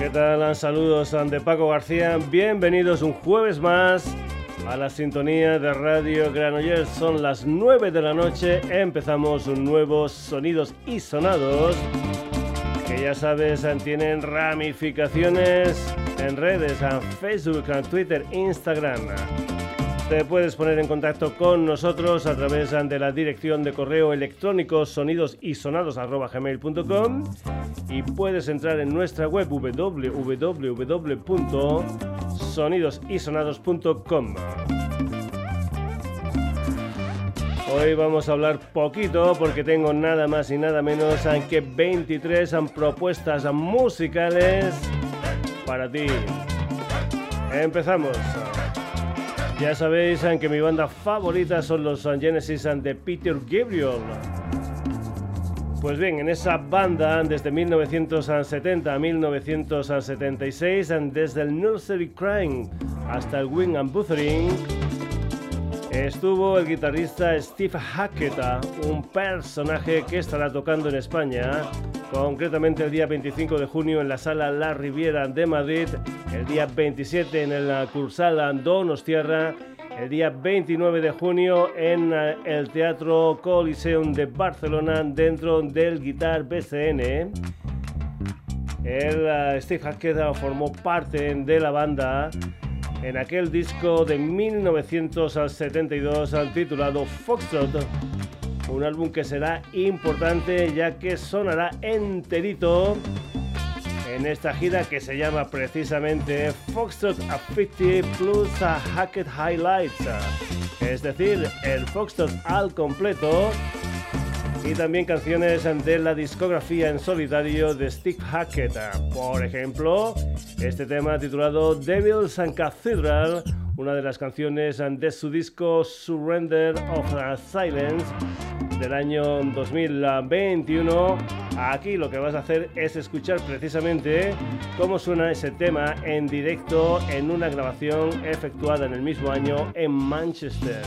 ¿Qué tal? Saludos de Paco García. Bienvenidos un jueves más a la sintonía de Radio Granollers. Son las 9 de la noche. Empezamos nuevos sonidos y sonados que ya sabes tienen ramificaciones en redes, en Facebook, en Twitter, Instagram. Te puedes poner en contacto con nosotros a través de la dirección de correo electrónico sonidosisonados.gmail.com y puedes entrar en nuestra web www.sonidosisonados.com. Hoy vamos a hablar poquito porque tengo nada más y nada menos que 23 propuestas musicales para ti. Empezamos. Ya sabéis que mi banda favorita son los Genesis de Peter Gabriel. Pues bien, en esa banda, desde 1970 a 1976, desde el Nursery Crime hasta el Wing and Buthering, estuvo el guitarrista Steve Hackett, un personaje que estará tocando en España, concretamente el día 25 de junio en la sala La Riviera de Madrid, el día 27 en el Cursal Donostierra, el día 29 de junio en eh, el Teatro Coliseum de Barcelona dentro del Guitar BCN. El eh, Steve Hackett formó parte de la banda en aquel disco de 1972 titulado Foxtrot, un álbum que será importante ya que sonará enterito en esta gira que se llama precisamente Foxtrot a 50 plus Hackett Highlights, es decir, el Foxtrot al completo y también canciones de la discografía en solitario de Steve Hackett. Por ejemplo, este tema titulado Devils and Cathedral, una de las canciones de su disco Surrender of Silence del año 2021. Aquí lo que vas a hacer es escuchar precisamente cómo suena ese tema en directo en una grabación efectuada en el mismo año en Manchester.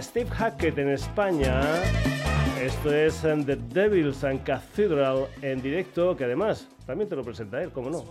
Steve Hackett en España esto es The Devils and Cathedral en directo, que además también te lo presenta él, como no.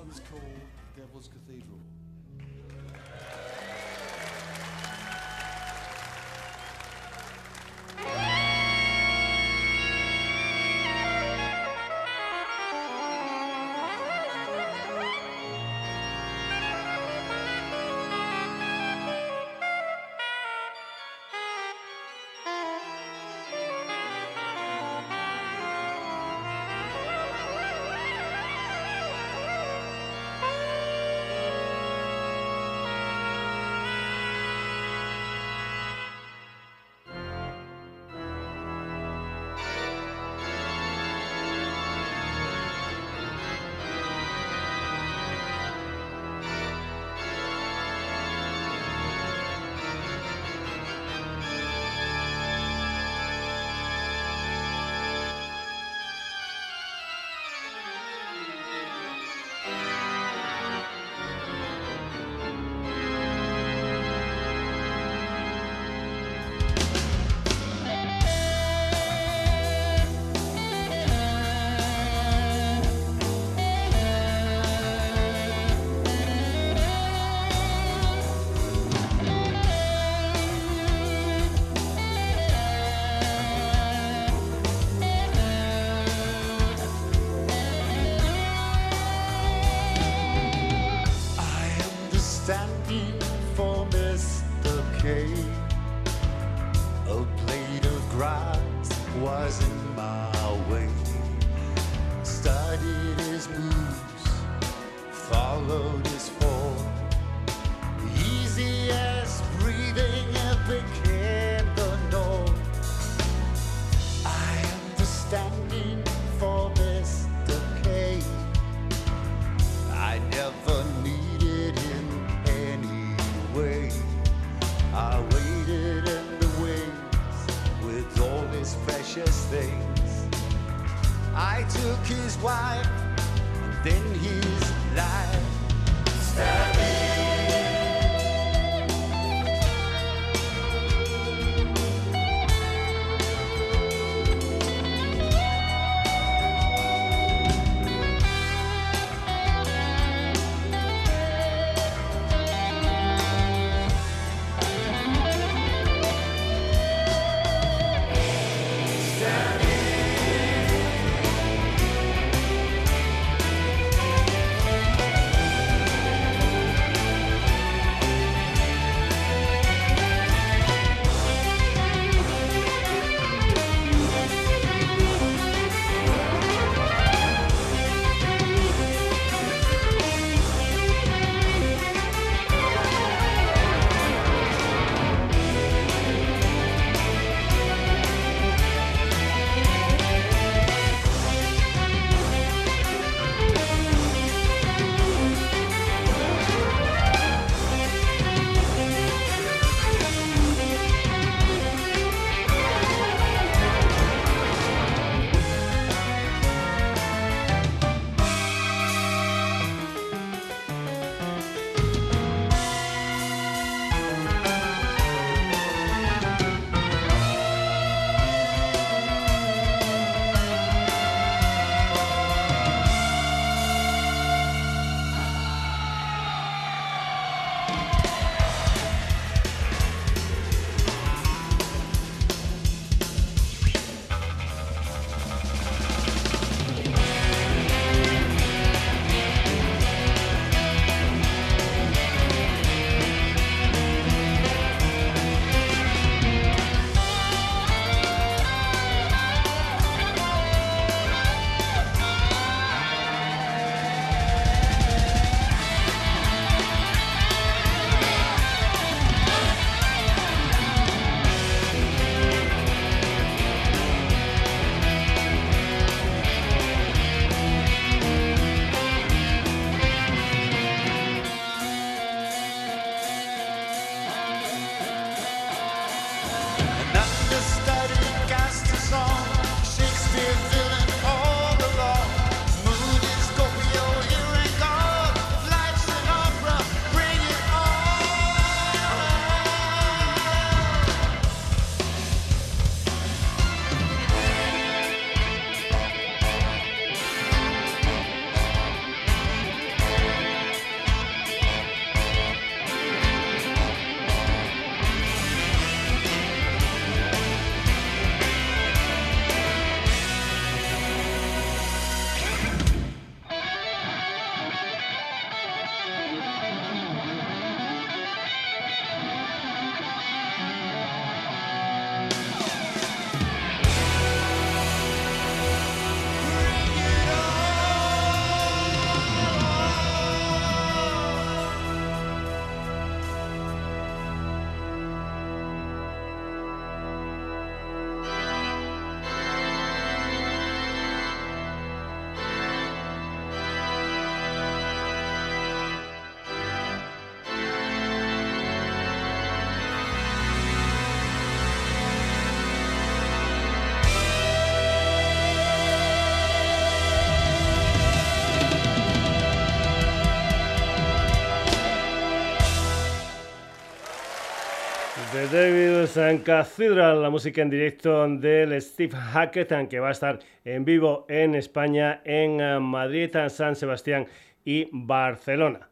Hills and Cathedral, la música en directo del Steve Hackett, que va a estar en vivo en España, en Madrid, San Sebastián y Barcelona.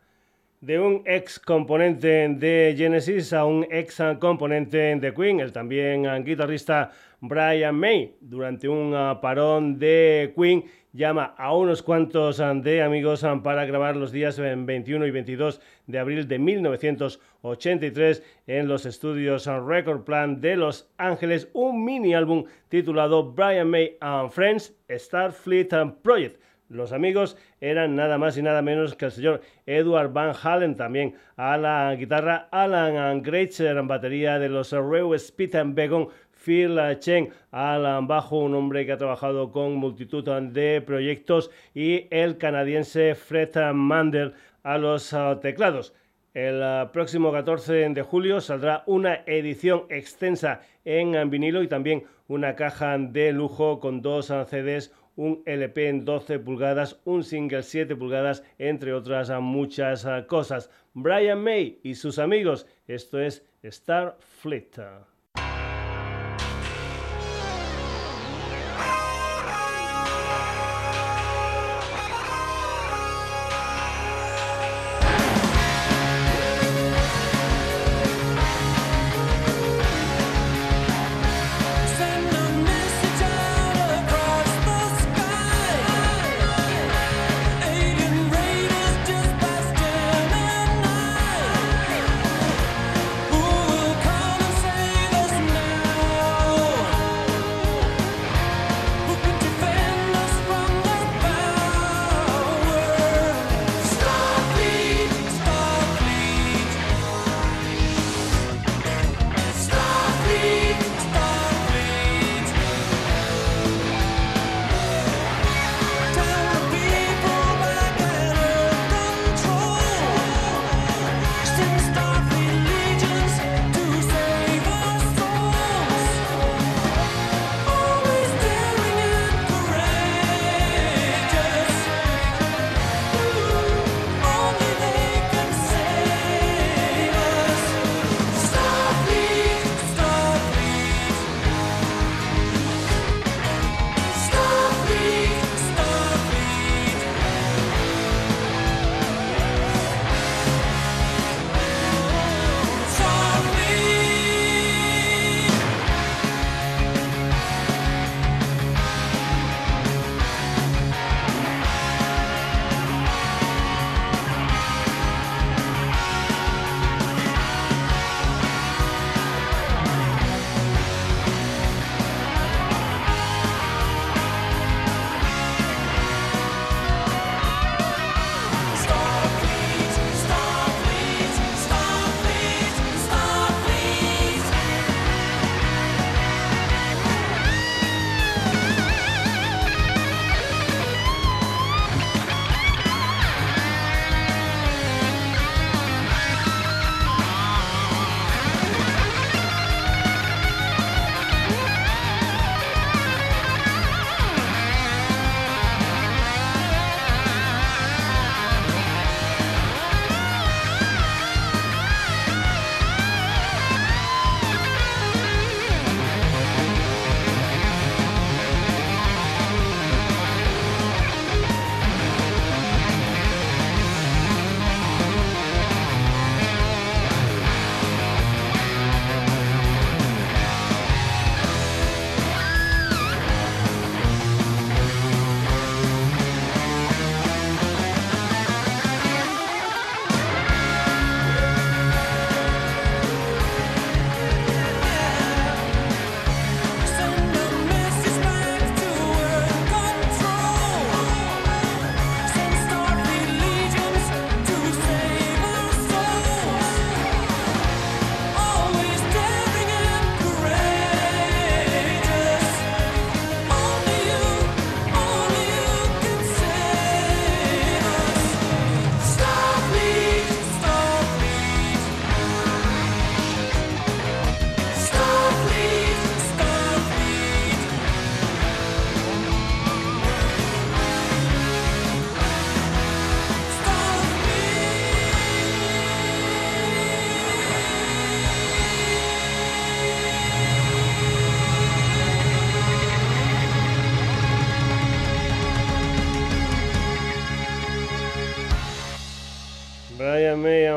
De un ex componente de Genesis a un ex componente de Queen, el también guitarrista Brian May, durante un parón de Queen llama a unos cuantos ah, de amigos ah, para grabar los días 21 y 22 de abril de 1983 en los estudios Record Plan de Los Ángeles un mini álbum titulado Brian May and Friends Starfleet Project. Los amigos eran nada más y nada menos que el señor Edward Van Halen, también a la guitarra Alan Greitzer, batería de los Reu Spit and Begon, Phil Chen al bajo, un hombre que ha trabajado con multitud de proyectos, y el canadiense Fred Mandel a los ah, teclados. El ah, próximo 14 de julio saldrá una edición extensa en vinilo y también una caja de lujo con dos ah, CDs, un LP en 12 pulgadas, un single 7 pulgadas, entre otras muchas cosas. Brian May y sus amigos, esto es Starfleet.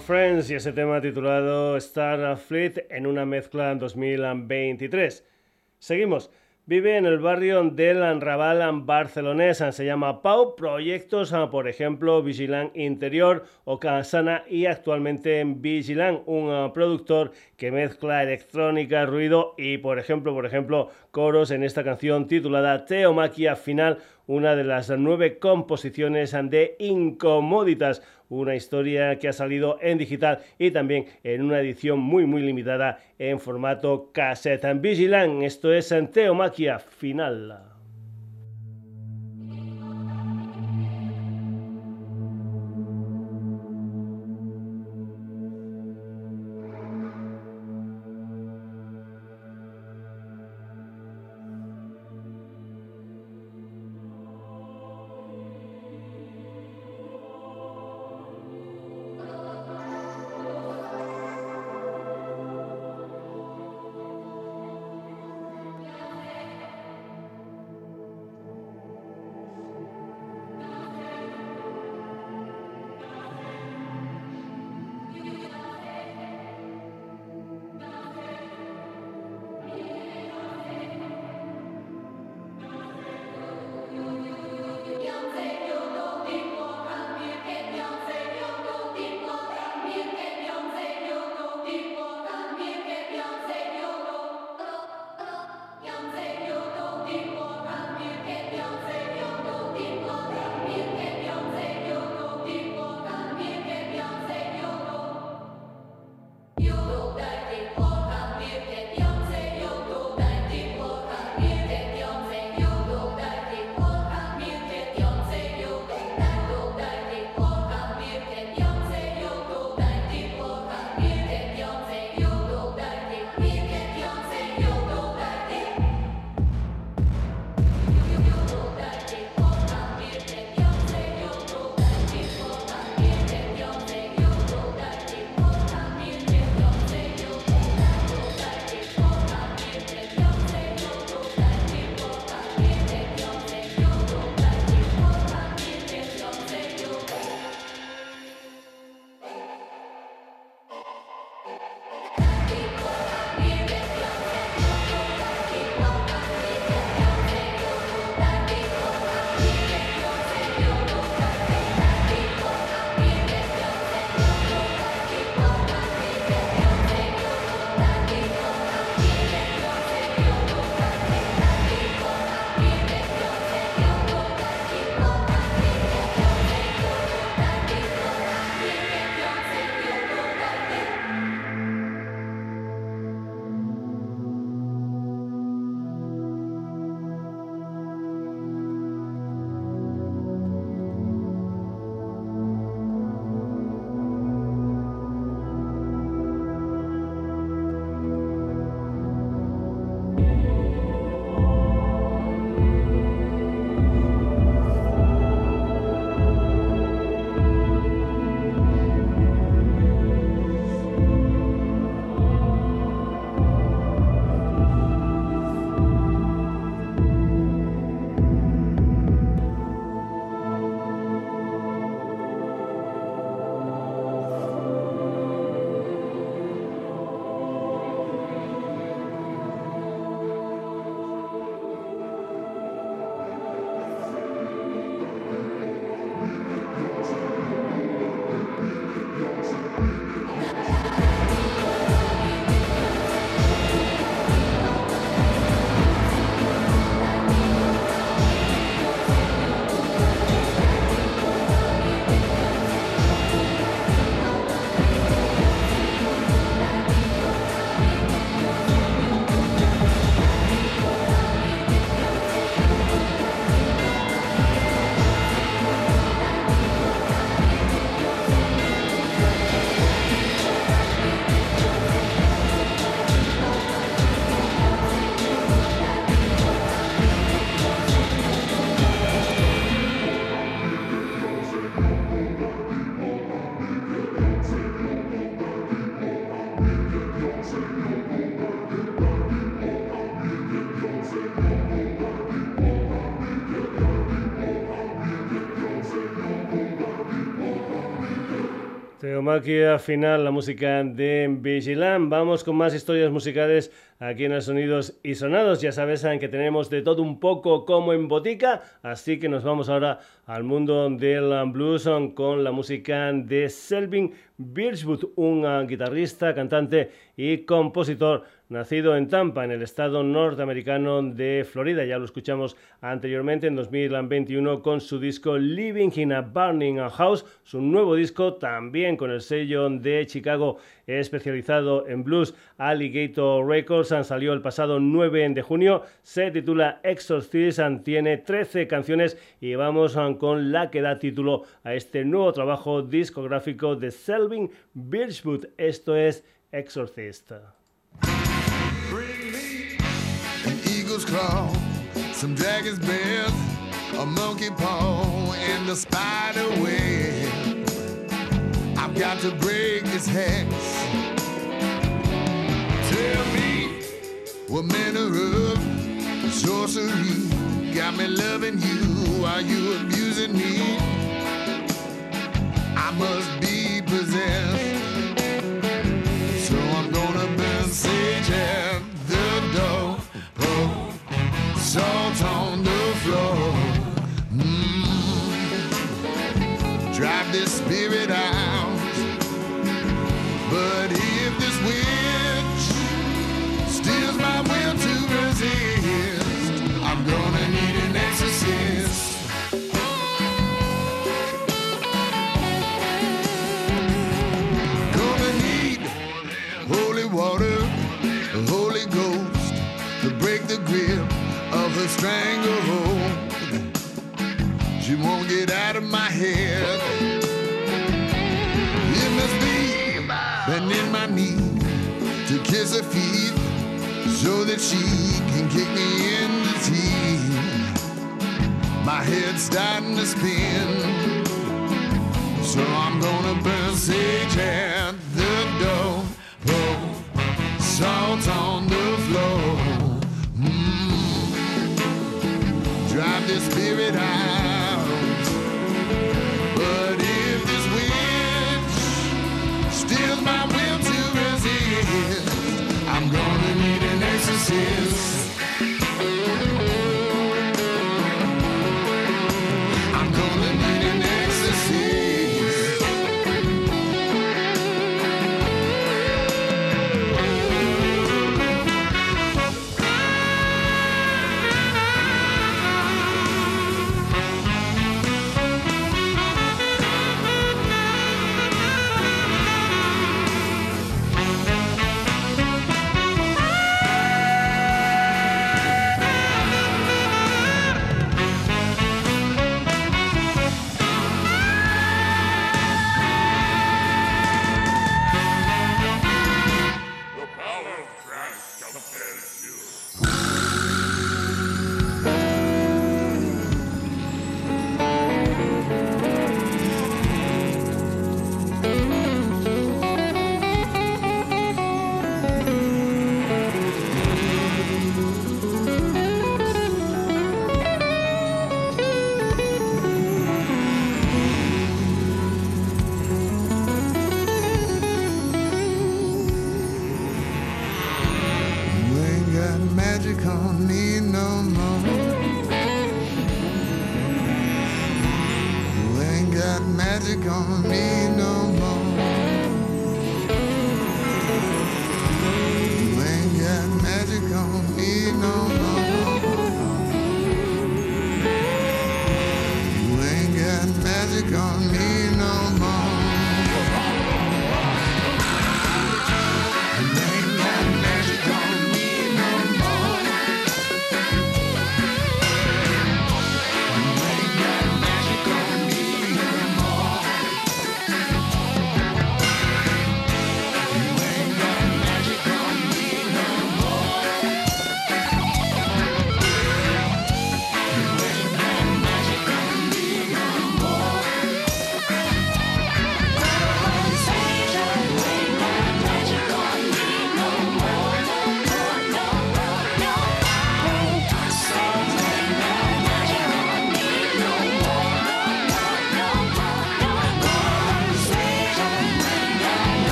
Friends y ese tema titulado Starfleet en una mezcla en 2023. Seguimos. Vive en el barrio del Raval barcelonés, se llama Pau, proyectos, por ejemplo, Vigilant Interior o Casana y actualmente en Vigilant, un productor que mezcla electrónica, ruido y, por ejemplo, por ejemplo, coros en esta canción titulada Teomaquia Final, una de las nueve composiciones de Incomoditas una historia que ha salido en digital y también en una edición muy muy limitada en formato cassette. Vigilant, esto es Teomaquia Final. Geomaquia final, la música de Vigilant. Vamos con más historias musicales aquí en los Sonidos y Sonados. Ya sabes que tenemos de todo un poco como en botica, así que nos vamos ahora al mundo del blues con la música de Selvin Birchwood, un guitarrista, cantante y compositor nacido en Tampa, en el estado norteamericano de Florida. Ya lo escuchamos anteriormente en 2021 con su disco Living in a Burning House, su nuevo disco también con el sello de Chicago especializado en blues Alligator Records. Salió el pasado 9 de junio, se titula Exorcist, tiene 13 canciones y vamos con la que da título a este nuevo trabajo discográfico de Selvin Birchwood. Esto es Exorcist. Eagle's claw, some dragon's breath, a monkey paw, and a spider web. I've got to break this hex. Tell me what manner of sorcery got me loving you while you abusing me. I must be possessed. Salt on the her stranglehold. She won't get out of my head. It must be bending my knee to kiss her feet so that she can kick me in the teeth. My head's starting to spin. So I'm gonna burn sage at the door. Pour salt on the drive this spirit out.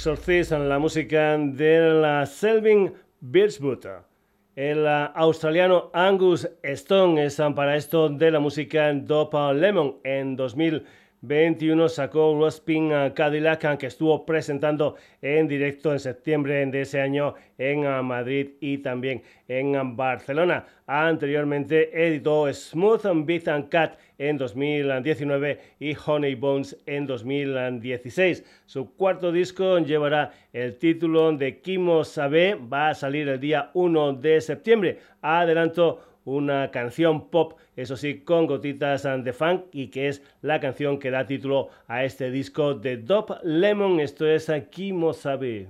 Exorcism, la música de la Selvin Birchwood. El australiano Angus Stone es para esto de la música Dope Lemon en 2000. 21 sacó Rospin Cadillac que estuvo presentando en directo en septiembre de ese año en Madrid y también en Barcelona. Anteriormente editó Smooth Beat and Cat en 2019 y Honey Bones en 2016. Su cuarto disco llevará el título de Kimo Sabe, va a salir el día 1 de septiembre. Adelanto una canción pop, eso sí, con gotitas de funk y que es la canción que da título a este disco de Dop Lemon. Esto es Aquí Sabe.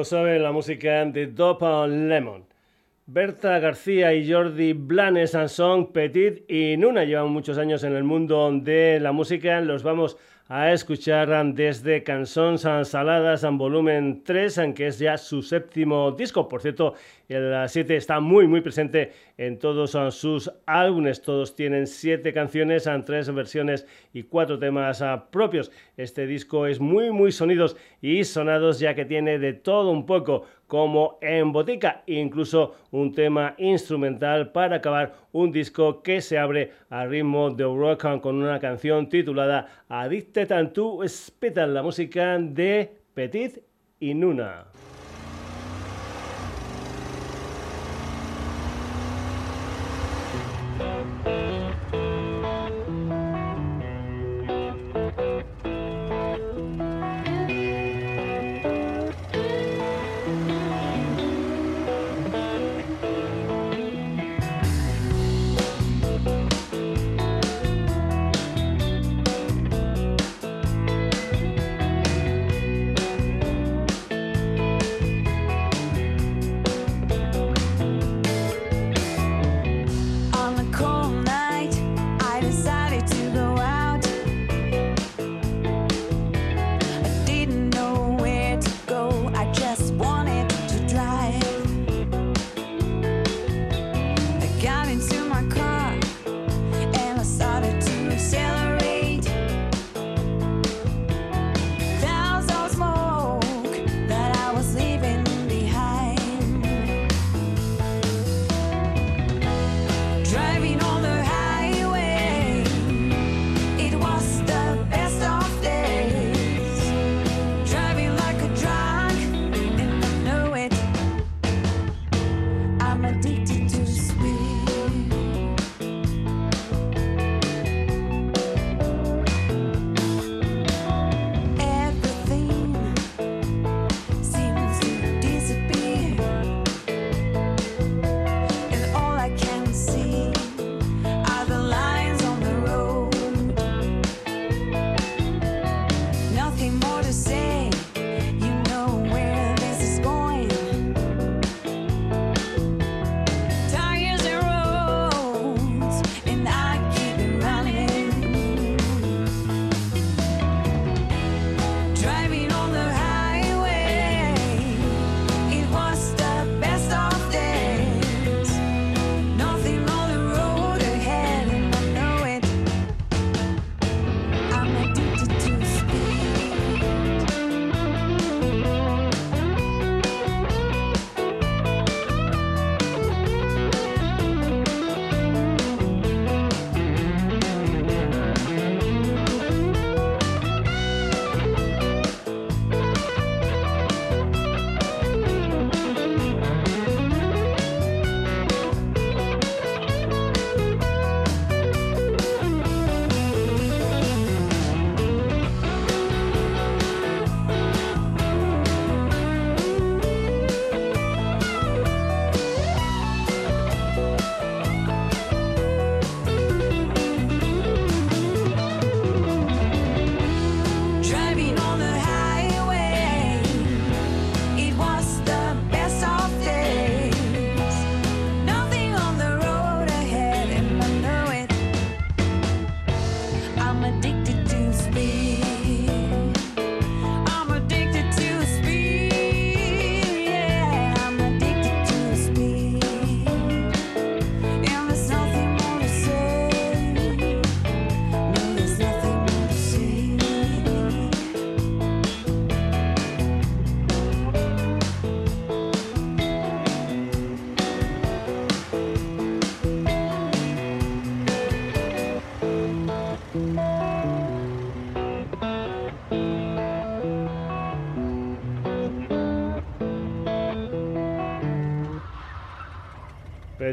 Saben, la música de Dopa Lemon. Berta García y Jordi Blanes son Petit y Nuna. Llevan muchos años en el mundo de la música. Los vamos a escuchar desde Cançons Saladas en volumen 3, que es ya su séptimo disco. Por cierto, el 7 está muy, muy presente en todos sus álbumes. Todos tienen siete canciones, tres versiones y cuatro temas propios. Este disco es muy, muy sonidos y sonados, ya que tiene de todo un poco como en botica, incluso un tema instrumental para acabar un disco que se abre a ritmo de rock con una canción titulada Addicted to Speed, la música de Petit y Nuna.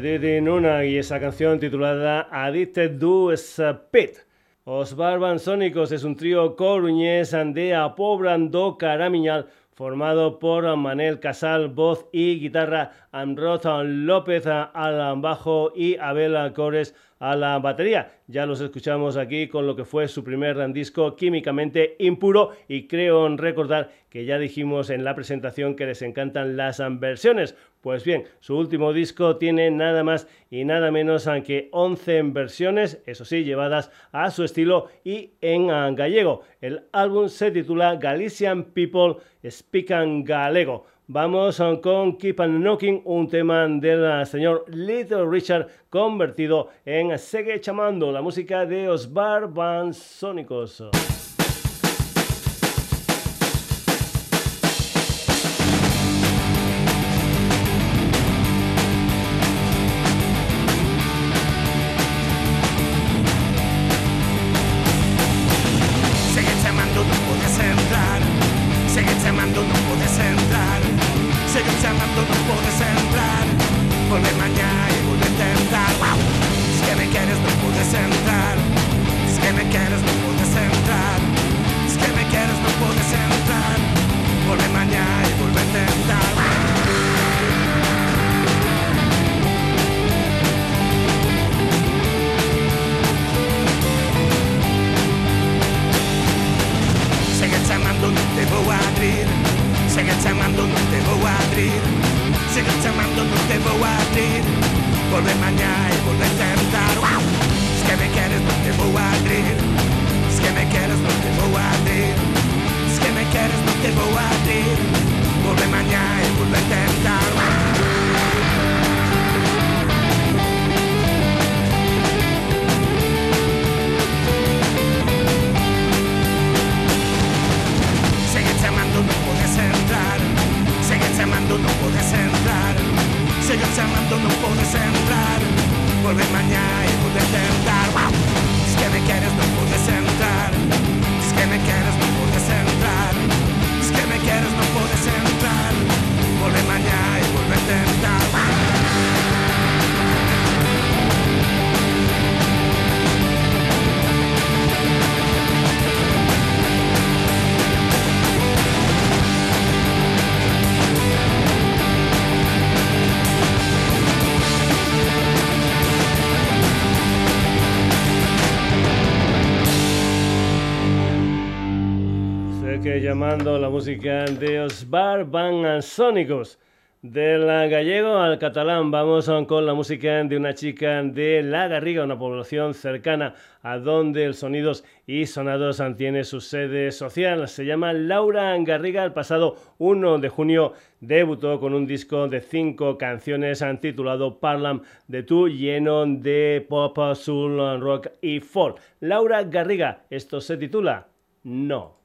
Nuna y esa canción titulada Addicted to Speed. Os Barbansónicos es un trío coruñés de Apobrando Caramiñal formado por Manel Casal, voz y guitarra, Amrot López al bajo y Abel Cores a la batería. Ya los escuchamos aquí con lo que fue su primer disco químicamente impuro y creo recordar que ya dijimos en la presentación que les encantan las versiones. Pues bien, su último disco tiene nada más y nada menos que 11 versiones, eso sí, llevadas a su estilo y en gallego. El álbum se titula Galician People Speaking Galego. Vamos con Keep on Knocking, un tema del señor Little Richard convertido en Segue Chamando, la música de Osbar Van Sónicos. La música de Osbar Van Sónicos. Del gallego al catalán vamos con la música de una chica de La Garriga, una población cercana a donde el Sonidos y Sonados tiene su sede social. Se llama Laura Garriga. El pasado 1 de junio debutó con un disco de cinco canciones titulado Parlam de tú, lleno de pop, soul, rock y folk. Laura Garriga, esto se titula No.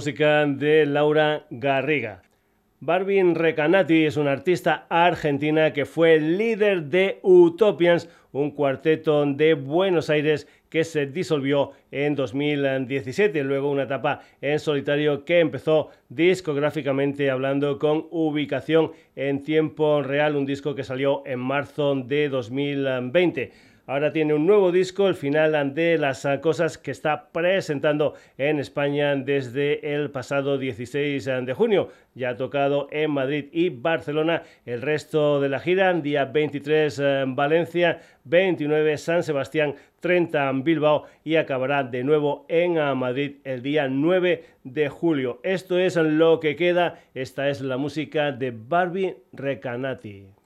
Música de Laura Garriga. Barbie Recanati es una artista argentina que fue líder de Utopians, un cuarteto de Buenos Aires que se disolvió en 2017, luego una etapa en solitario que empezó discográficamente hablando con ubicación en tiempo real, un disco que salió en marzo de 2020. Ahora tiene un nuevo disco, el final de las cosas que está presentando en España desde el pasado 16 de junio. Ya ha tocado en Madrid y Barcelona el resto de la gira, día 23 en Valencia, 29 San Sebastián, 30 en Bilbao y acabará de nuevo en Madrid el día 9 de julio. Esto es lo que queda, esta es la música de Barbie Recanati.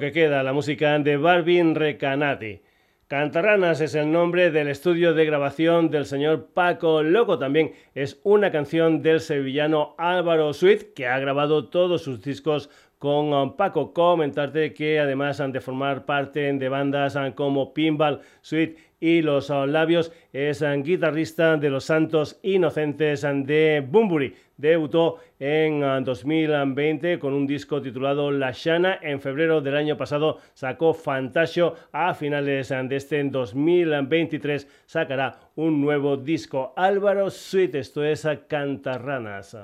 Que queda, la música de Barbin Recanati. Cantarranas es el nombre del estudio de grabación del señor Paco Loco. También es una canción del sevillano Álvaro Sweet, que ha grabado todos sus discos con um, Paco. Comentarte que además han de formar parte de bandas um, como Pinball Suite y Los um, Labios, es guitarrista de Los Santos Inocentes de Bumburi. Debutó en 2020 con un disco titulado La Shana. En febrero del año pasado sacó Fantasio. A finales de este 2023 sacará un nuevo disco. Álvaro Suite, esto es Cantarranas.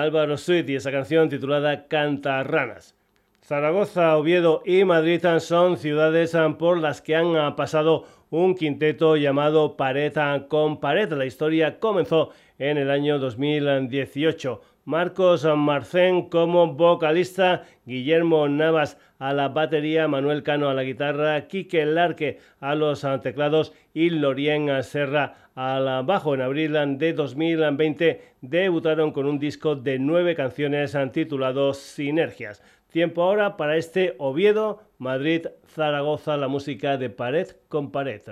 Álvaro Sweet y esa canción titulada Cantarranas. Zaragoza, Oviedo y Madrid son ciudades por las que han pasado un quinteto llamado Pared con Pared. La historia comenzó en el año 2018. Marcos Marcén como vocalista, Guillermo Navas a la batería, Manuel Cano a la guitarra, Quique Larque a los teclados y Lorien Serra al bajo. En abril de 2020 debutaron con un disco de nueve canciones titulado Sinergias. Tiempo ahora para este Oviedo, Madrid, Zaragoza, la música de pared con pared.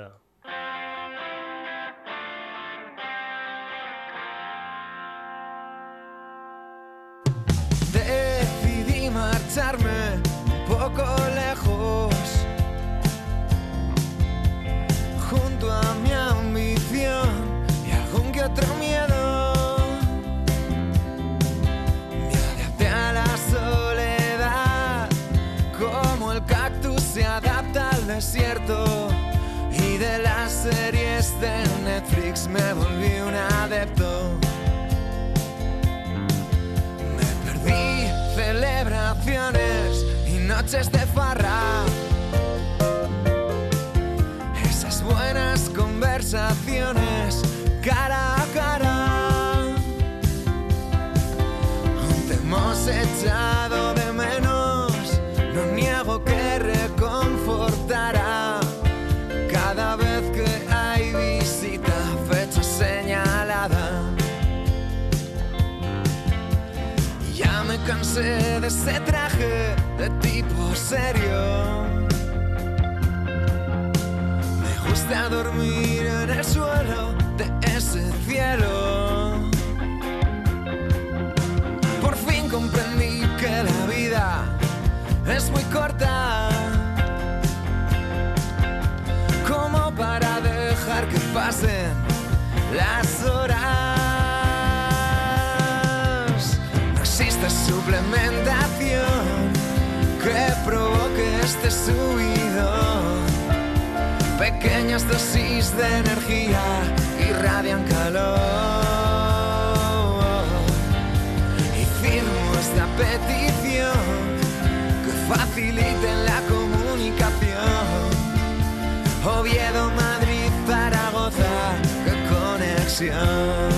Noches de farra. Esas buenas conversaciones cara a cara. Te hemos echado de menos, no niego que cada vez que hay visita, fecha señalada. Ya me cansé de ese traje de tipo serio. Me gusta dormir en el suelo de ese cielo. Por fin comprendí que la vida es muy corta para dejar que pasen las horas. No existe suplementación que provoque este subido. Pequeñas dosis de energía irradian calor. Y firmo esta petición que faciliten la comunicación Oviedo, Madrid, Zaragoza, qué conexión.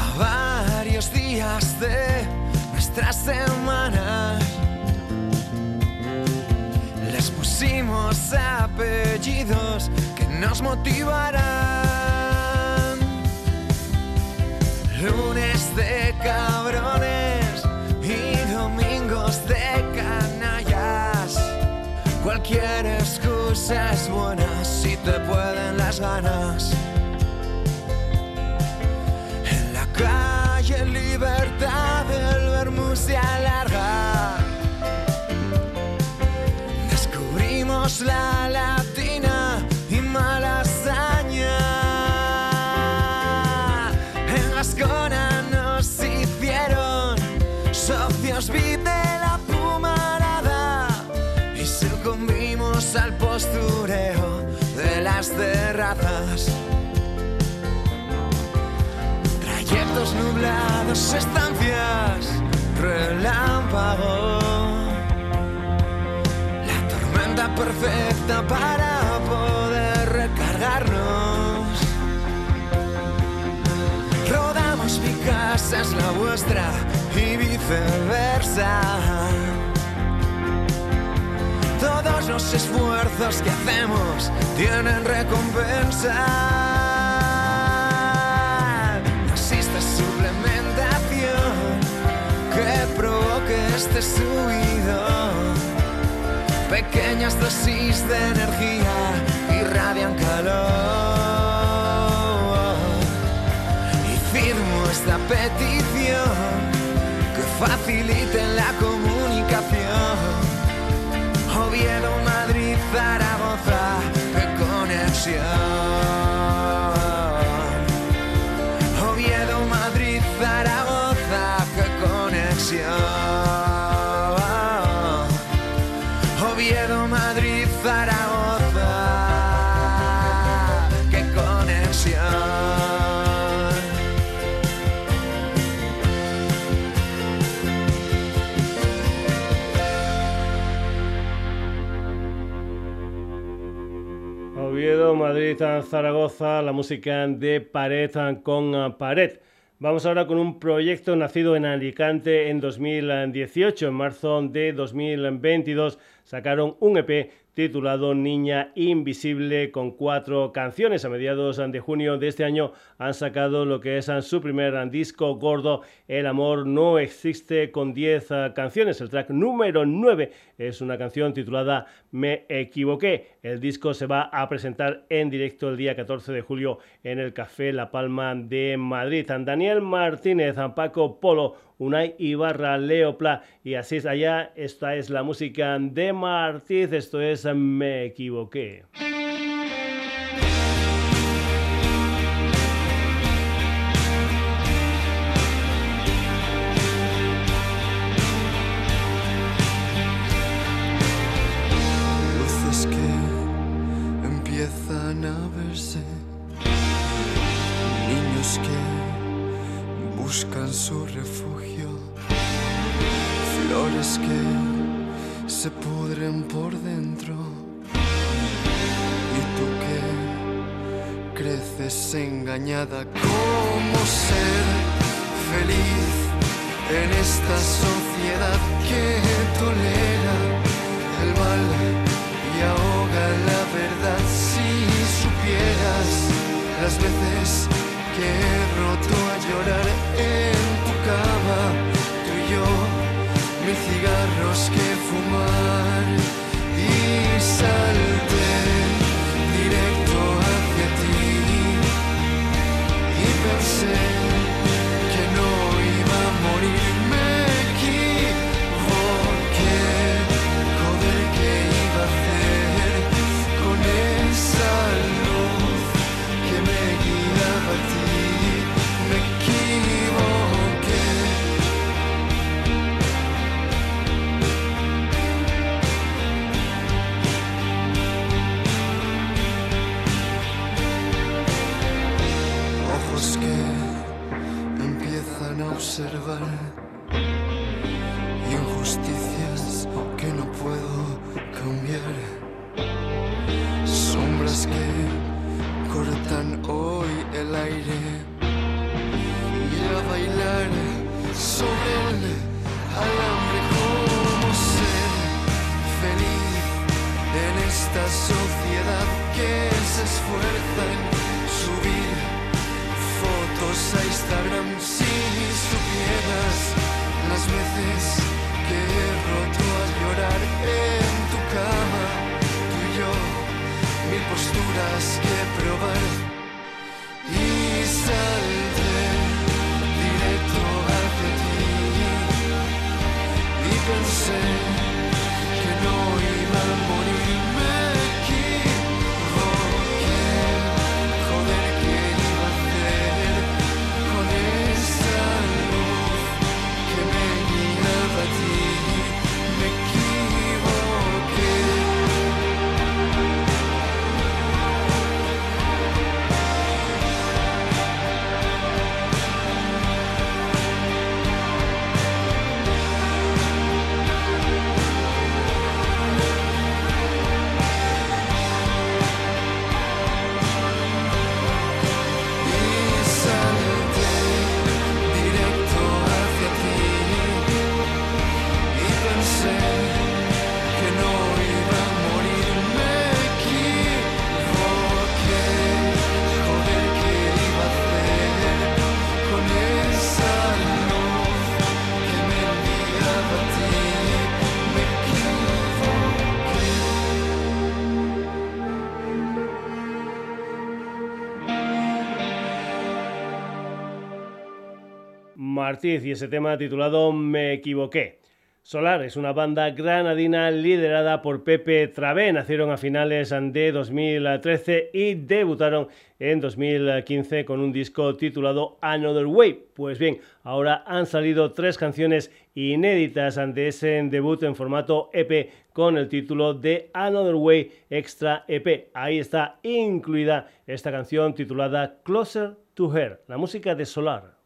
A varios días de nuestras semanas les pusimos apellidos que nos motivarán. Lunes de cabrones y domingos de Cualquier excusa es buena si te pueden las ganas. En la calle libertad La latina y malasaña. En Gascona nos hicieron socios vive al postureo de las terrazas. Trayectos nublados, estancias, relámpago. Perfecta para poder recargarnos. Rodamos mi casa, es la vuestra y viceversa. Todos los esfuerzos que hacemos tienen recompensa. No existe suplementación que provoque este subido. Pequeñas dosis de energía irradian calor. Y firmo esta petición que faciliten la comunicación Oviedo, Madrid, Zaragoza, qué conexión. Zaragoza, la música de Pared con Pared. Vamos ahora con un proyecto nacido en Alicante en 2018. En marzo de 2022 sacaron un EP titulado Niña Invisible con cuatro canciones. A mediados de junio de este año han sacado lo que es su primer disco gordo, El amor no existe, con 10 canciones. El track número 9 es una canción titulada Me equivoqué. El disco se va a presentar en directo el día 14 de julio en el Café La Palma de Madrid. Daniel Martínez, Paco Polo, Unai Ibarra, Leopla y así es allá. Esta es la música de Martínez, esto es Me equivoqué. Por dentro. Y tú que creces engañada como ser feliz en esta sociedad que tolera el mal y ahoga la verdad si supieras las veces que he roto a llorar en tu cama mil cigarros que fumar y salté directo hacia ti y pensé y ese tema titulado Me equivoqué. Solar es una banda granadina liderada por Pepe Travé. Nacieron a finales de 2013 y debutaron en 2015 con un disco titulado Another Way. Pues bien, ahora han salido tres canciones inéditas ante ese debut en formato EP con el título de Another Way Extra EP. Ahí está incluida esta canción titulada Closer to Her, la música de Solar.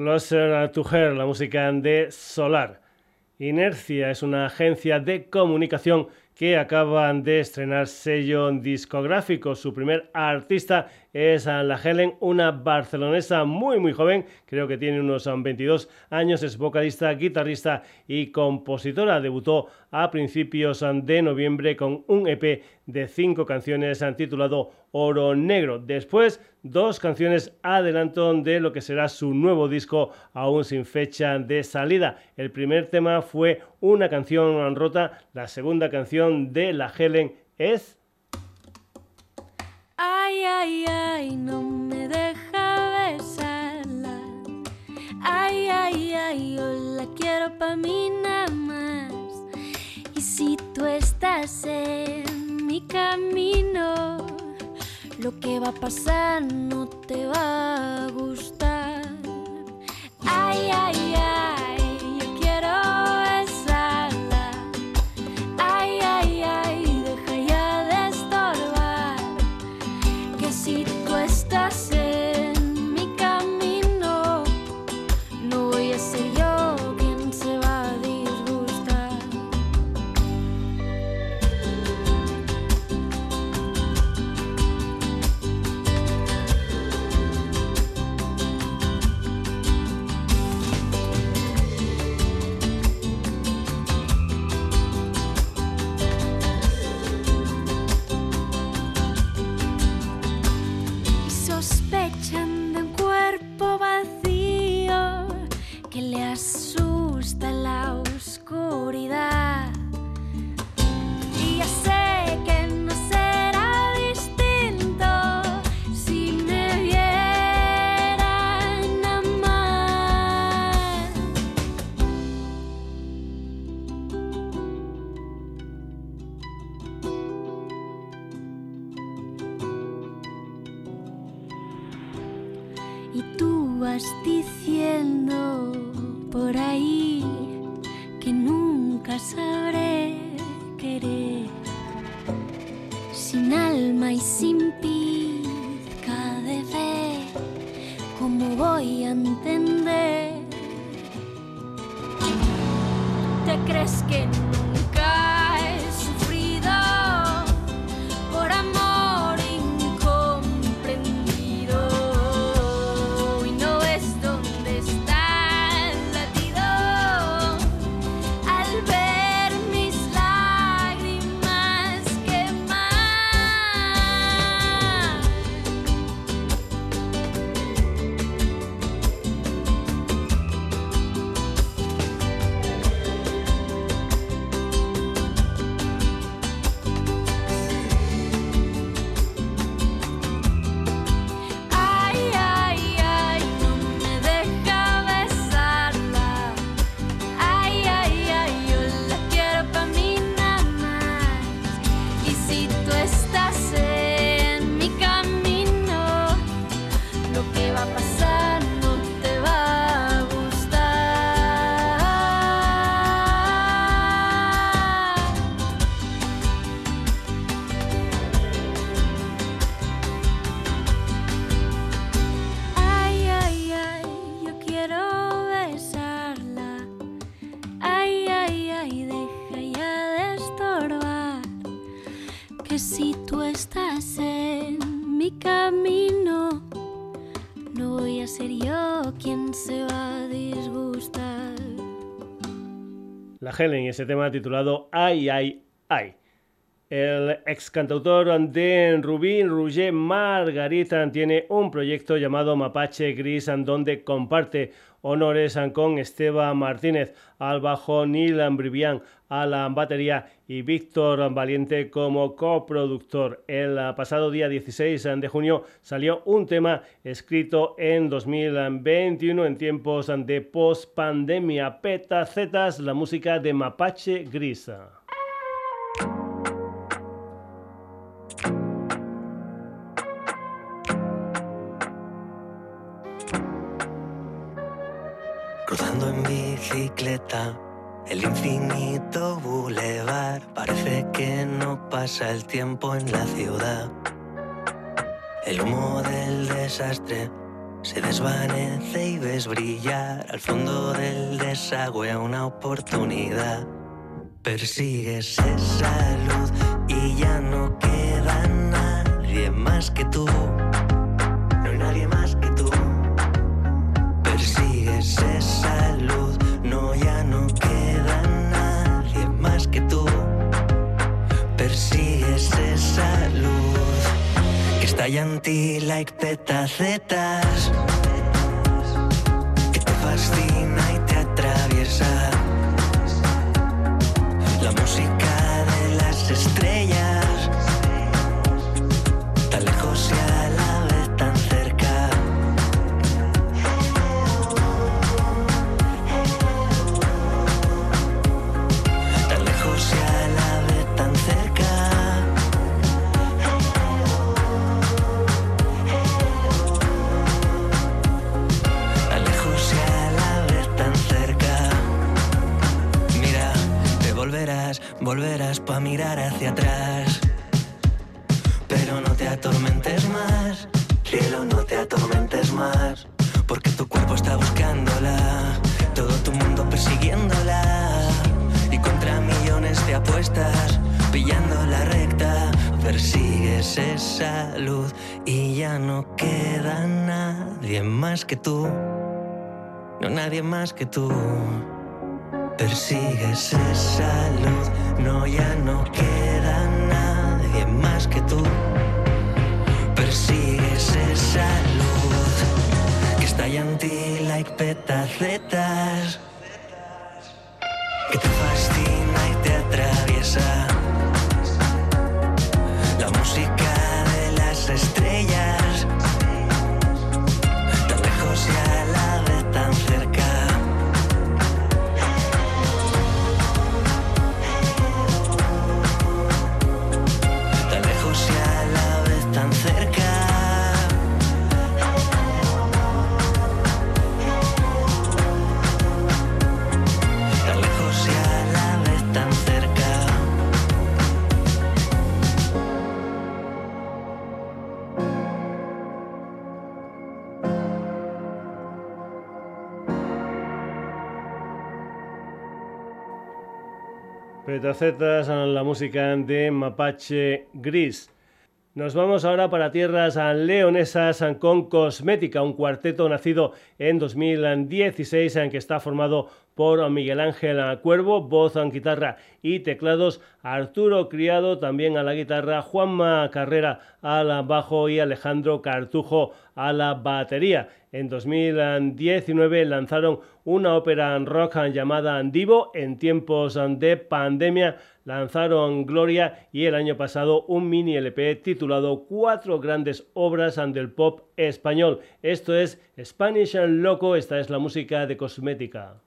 Closer to Her, la música de Solar. Inercia es una agencia de comunicación que acaban de estrenar sello discográfico. Su primer artista es la Helen, una barcelonesa muy muy joven, creo que tiene unos 22 años, es vocalista, guitarrista y compositora. Debutó a principios de noviembre con un EP de cinco canciones titulado Oro Negro. Después, dos canciones adelanto de lo que será su nuevo disco, aún sin fecha de salida. El primer tema fue una canción rota, la segunda canción de la Helen es Ay, ay, ay, no me deja besarla. Ay, ay, ay, yo la quiero pa' mí nada más. Y si tú estás en mi camino, lo que va a pasar no te va a gustar. Ay, ay, ay. skin. Helen ese tema titulado Ay, ay, ay. El ex cantautor de Rubí, Roger Margarita, tiene un proyecto llamado Mapache Gris, en donde comparte honores con Esteban Martínez al bajo, Neil Ambrivian a la batería y Víctor Valiente como coproductor. El pasado día 16 de junio salió un tema escrito en 2021 en tiempos de post-pandemia. Petacetas, la música de Mapache Grisa. Cruzando en bicicleta el infinito bulevar, parece que no pasa el tiempo en la ciudad. El humo del desastre se desvanece y ves brillar al fondo del desagüe una oportunidad. Persigues esa luz y ya no queda nadie más que tú. Ti like petacetas. Que te fascina y te atraviesa. La música volverás, pa' mirar hacia atrás. Pero no te atormentes más, cielo, no te atormentes más. Porque tu cuerpo está buscándola, todo tu mundo persiguiéndola. Y contra millones de apuestas, pillando la recta, persigues esa luz y ya no queda nadie más que tú. No nadie más que tú. Persigues esa luz, no ya no queda nadie más que tú. Persigues esa luz que estalla en ti like petacetas. Petacetas la música de Mapache Gris. Nos vamos ahora para tierras leonesas con Cosmética, un cuarteto nacido en 2016 en que está formado por Miguel Ángel Cuervo, voz, guitarra y teclados, Arturo Criado también a la guitarra, Juanma Carrera al bajo y Alejandro Cartujo a la batería. En 2019 lanzaron una ópera rock llamada Divo en tiempos de pandemia lanzaron Gloria y el año pasado un mini LP titulado Cuatro grandes obras del pop español. Esto es Spanish Loco, esta es la música de Cosmética.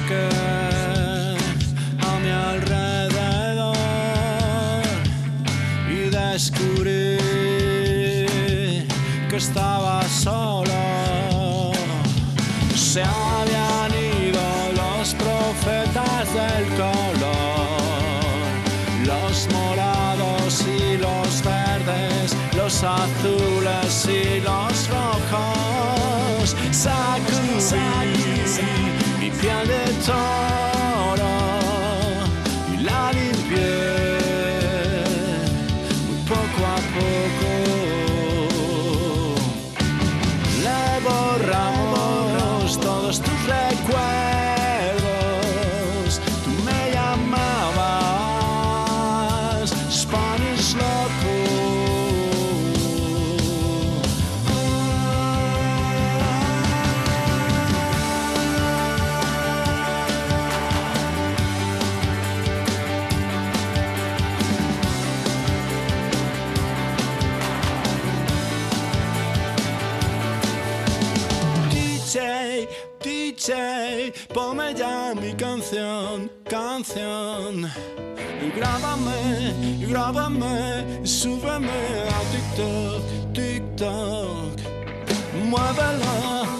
a mi alrededor y descubrí que estaba solo. Se habían ido los profetas del color, los morados y los verdes, los azules. Piel ponme ya mi canción, canción. Y grábame, y grábame, y súbeme a TikTok, TikTok. Muévelo,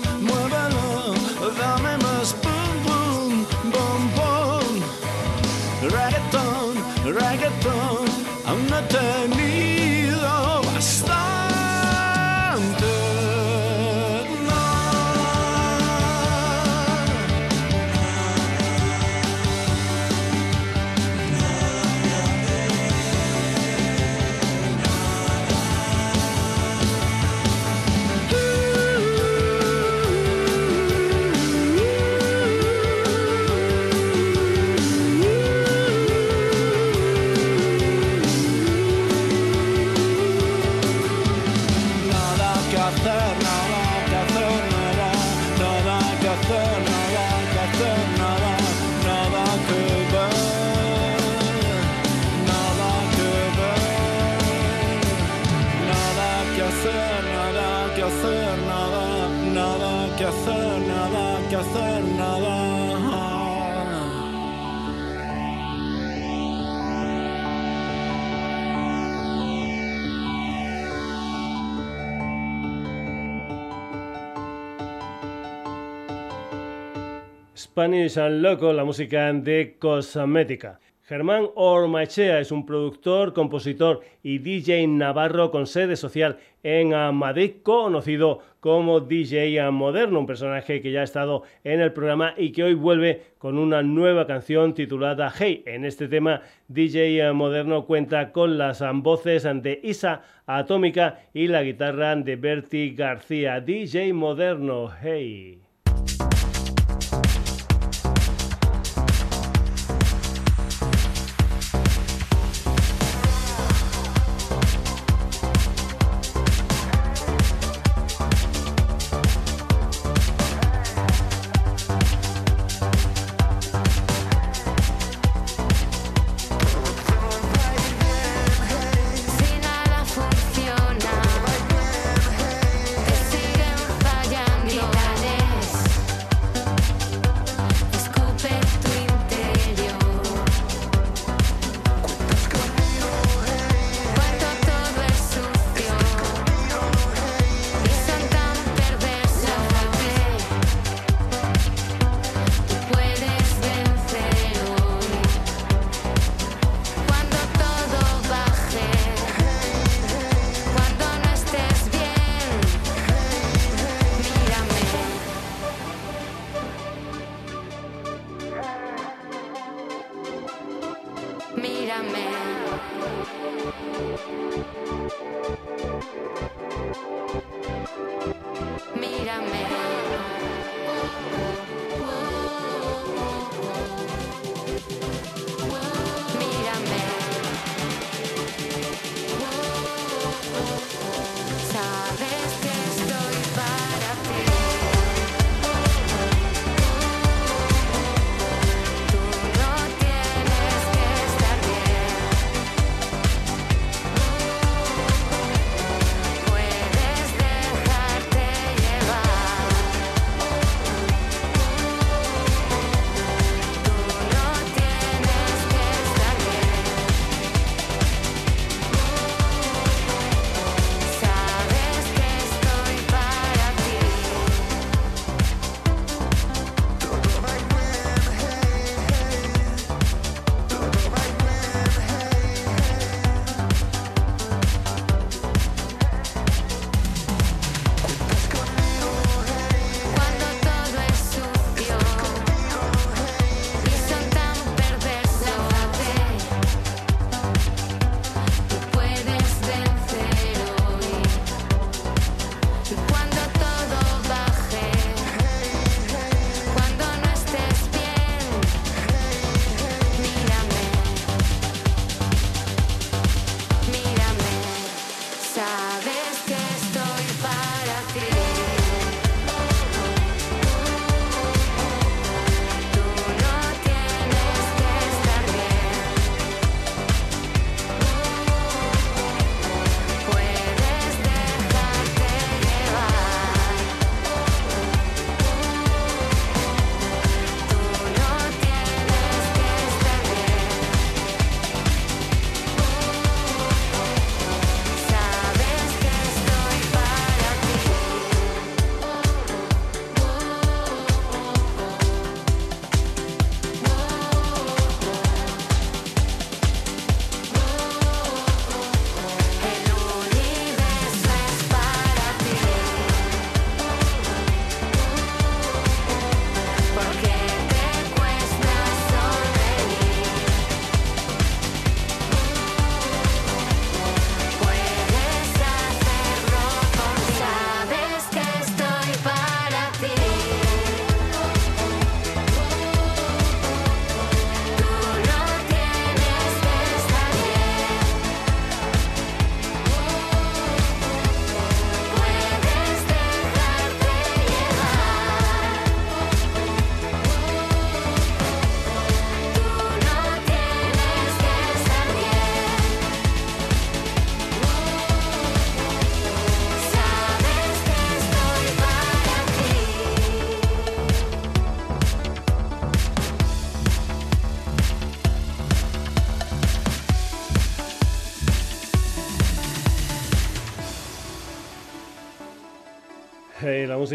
Spanish and Loco, la música de Cosmética. Germán Ormachea es un productor, compositor y DJ navarro con sede social en Madrid, conocido como DJ Moderno, un personaje que ya ha estado en el programa y que hoy vuelve con una nueva canción titulada Hey. En este tema, DJ Moderno cuenta con las voces de Isa Atómica y la guitarra de Bertie García. DJ Moderno, Hey.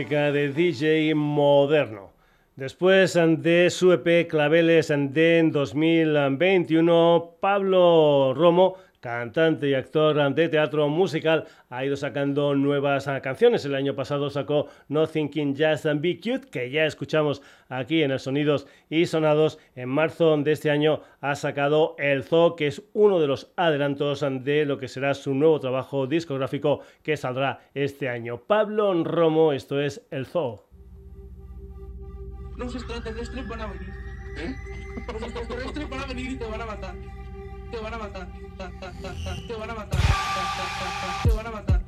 De DJ moderno. Después de su EP Claveles de 2021, Pablo Romo cantante y actor de teatro musical, ha ido sacando nuevas canciones. El año pasado sacó No Thinking Just and Be Cute, que ya escuchamos aquí en el Sonidos y Sonados. En marzo de este año ha sacado El Zoo, que es uno de los adelantos de lo que será su nuevo trabajo discográfico que saldrá este año. Pablo Romo, esto es El Zoo. A venir. ¿Eh? A venir y te van a matar te van a matar, te van a matar, te van a matar.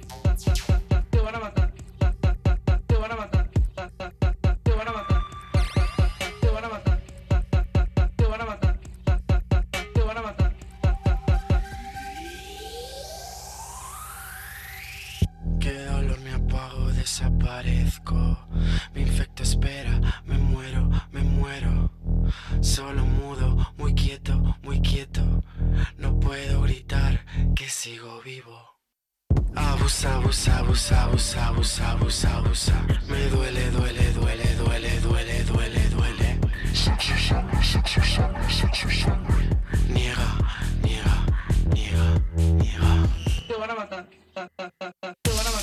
Qué dolor me apago, desaparezco, me infecta, espera, me muero, me muero, solo mudo, muy quieto, muy quieto no puedo gritar que sigo vivo. Abusa, abusa, abusa, abusa, abusa, abusa, abusa. Me duele, duele, duele, duele, duele, duele, duele. Niega, niega, niega, niega. Te van a matar.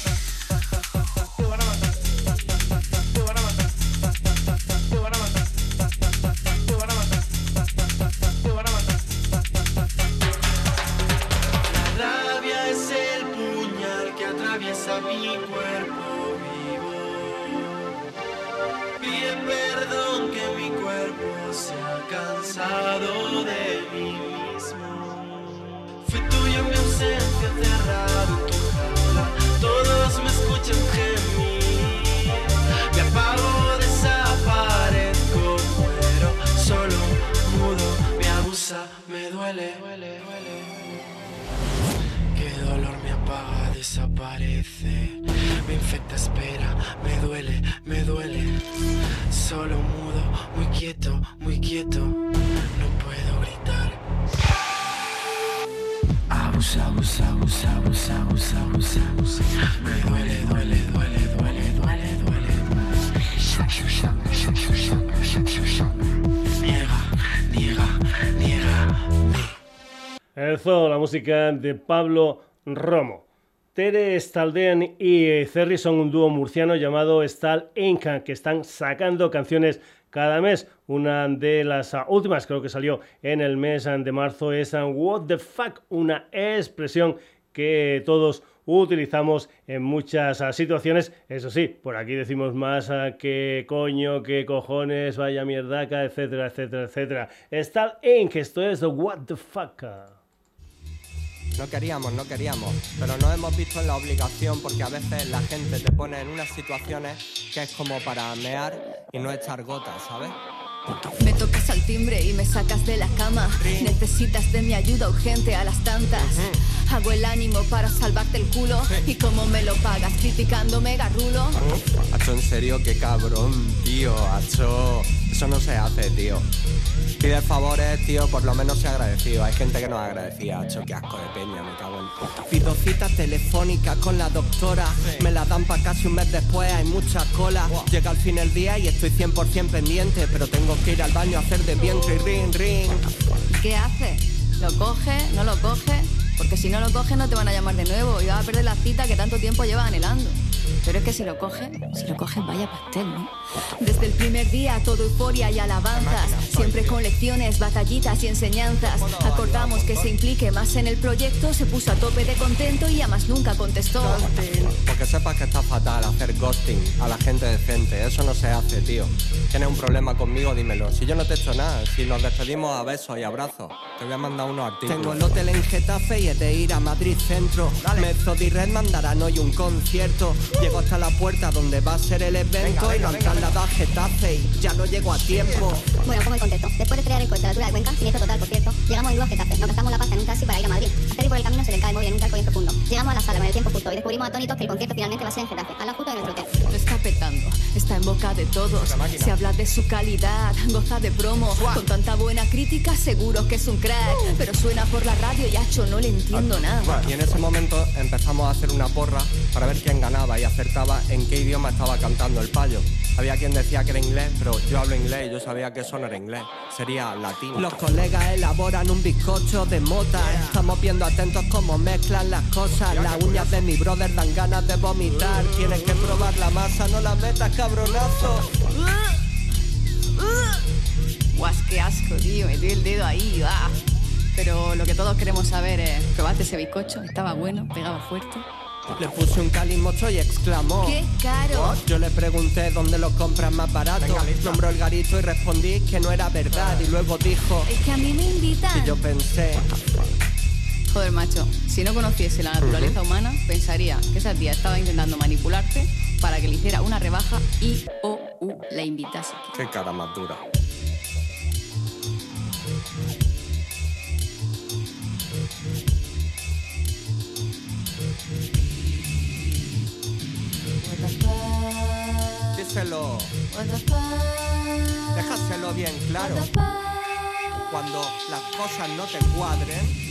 De mí mismo. Fui tuyo mi ausencia, cerrado tu jaula. Todos me escuchan gemir. Me apago, desaparezco, muero. Solo mudo, me abusa, me duele. Qué dolor me apaga, desaparece. Me infecta, espera, me duele, me duele. Solo mudo, muy quieto, muy quieto. abusa, abusa, abusa, abusa, abusa, abusa, abusa. Me duele, duele, duele, duele, duele, duele. Niega, niega, niega. El zoo, la música de Pablo Romo. Tere Staldean y Cerri son un dúo murciano llamado Stal Inca que están sacando canciones cada mes. Una de las ah, últimas, creo que salió en el mes ah, de marzo, es ah, What the fuck, una expresión que todos utilizamos en muchas situaciones. Eso sí, por aquí decimos más que coño, que cojones, vaya mierdaca, etcétera, etcétera, etcétera. Star Inc. Esto es What the fuck. No queríamos, no queríamos, pero nos hemos visto en la obligación porque a veces la gente te pone en unas situaciones que es como para mear y no echar gotas, ¿sabes? Me tocas al timbre y me sacas de la cama. Necesitas de mi ayuda urgente a las tantas. Hago el ánimo para salvarte el culo. Y como me lo pagas criticándome garrulo. Hacho, en serio, qué cabrón, tío. Hacho, eso no se hace, tío. Pide favores, tío, por lo menos sea agradecido. Hay gente que no agradecía, hecho que asco de peña, me cago en. Pido cita telefónica con la doctora. Me la dan para casi un mes después, hay mucha cola. Llega al fin el día y estoy 100% pendiente, pero tengo que ir al baño a hacer de vientre y ring, ring. ¿Qué hace? ¿Lo coge? ¿No lo coge? Porque si no lo coge no te van a llamar de nuevo y vas a perder la cita que tanto tiempo llevas anhelando. Pero es que si lo cogen, si lo cogen, vaya pastel, ¿no? Desde el primer día, todo euforia y alabanzas. Siempre con lecciones, batallitas y enseñanzas. Acordamos que se implique más en el proyecto. Se puso a tope de contento y ya más nunca contestó. Porque sepas que está fatal hacer ghosting a la gente decente. Eso no se hace, tío. Tienes un problema conmigo, dímelo. Si yo no te he hecho nada, si nos despedimos a besos y abrazos, te voy a mandar unos artículos. Tengo el hotel en Getafe y de ir a Madrid Centro. Dale. y Red mandarán hoy un concierto. Llego hasta la puerta donde va a ser el evento y lo han trasladado a Getafe y ya no llego a tiempo. Bueno, como el contexto. Después de estrellar el coche a la altura de Cuenca, siniestro total, por cierto, llegamos en a Getafe. Nos gastamos la pasta en un taxi para ir a Madrid. A Terry por el camino se le cae el móvil en un bien profundo. Llegamos a la sala con el tiempo justo y descubrimos atónitos que el concierto finalmente va a ser en Getafe, a la justo de nuestro hotel. Lo está petando, está en boca de todos. Se habla de su calidad, goza de promo. Con tanta buena crítica, seguro que es un crack. Pero suena por la radio y hacho, no le entiendo nada. Y en ese momento empezamos a hacer una porra para ver quién ganaba y acertaba en qué idioma estaba cantando el payo. Había quien decía que era inglés, pero yo hablo inglés y yo sabía que eso no era inglés, sería latino. Los colegas elaboran un bizcocho de mota. Estamos viendo atentos cómo mezclan las cosas. Las uñas de mi brother dan ganas de vomitar. Tienes que probar la masa, no la metas, cabronazo. Guas, qué asco, tío. Metí el dedo ahí, va. Pero lo que todos queremos saber es, ¿probaste ese bizcocho? ¿Estaba bueno? ¿Pegaba fuerte? Le puse un calimocho y exclamó. ¡Qué caro! Yo le pregunté dónde lo compras más barato. Nombró el garito y respondí que no era verdad. Y luego dijo Es que a mí me invitan. y yo pensé. Joder, macho, si no conociese la naturaleza humana, pensaría que esa tía estaba intentando manipularte para que le hiciera una rebaja y o u la invitase. Qué cara más dura. Déjaselo bien claro. Cuando las cosas no te cuadren,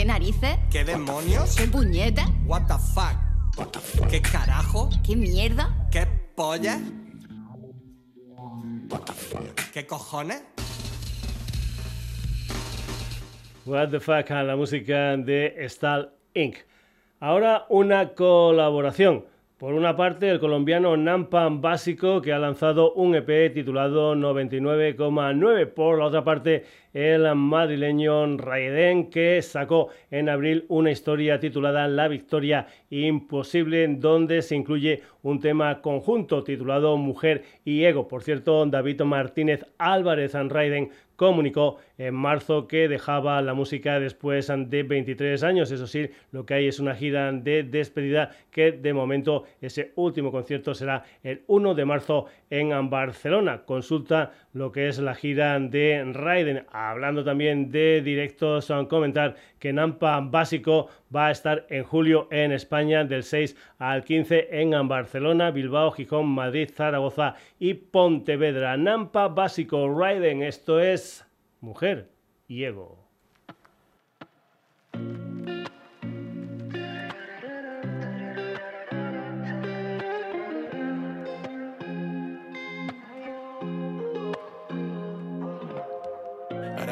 ¿Qué narices? ¿Qué demonios? ¿Qué puñeta? What the fuck? ¿Qué carajo? ¿Qué mierda? ¿Qué polla? ¿Qué cojones? What the fuck a la música de Stal Inc. Ahora una colaboración. Por una parte, el colombiano Nampan Básico, que ha lanzado un EP titulado 99,9. Por la otra parte, el madrileño Raiden, que sacó en abril una historia titulada La Victoria Imposible, donde se incluye un tema conjunto titulado Mujer y Ego. Por cierto, David Martínez Álvarez Raiden comunicó en marzo que dejaba la música después de 23 años. Eso sí, lo que hay es una gira de despedida que de momento ese último concierto será el 1 de marzo en Barcelona. Consulta lo que es la gira de Raiden. Hablando también de directos, comentar que Nampa Básico va a estar en julio en España del 6 al 15 en Barcelona, Bilbao, Gijón, Madrid, Zaragoza y Pontevedra. Nampa Básico Raiden, esto es Mujer y Ego.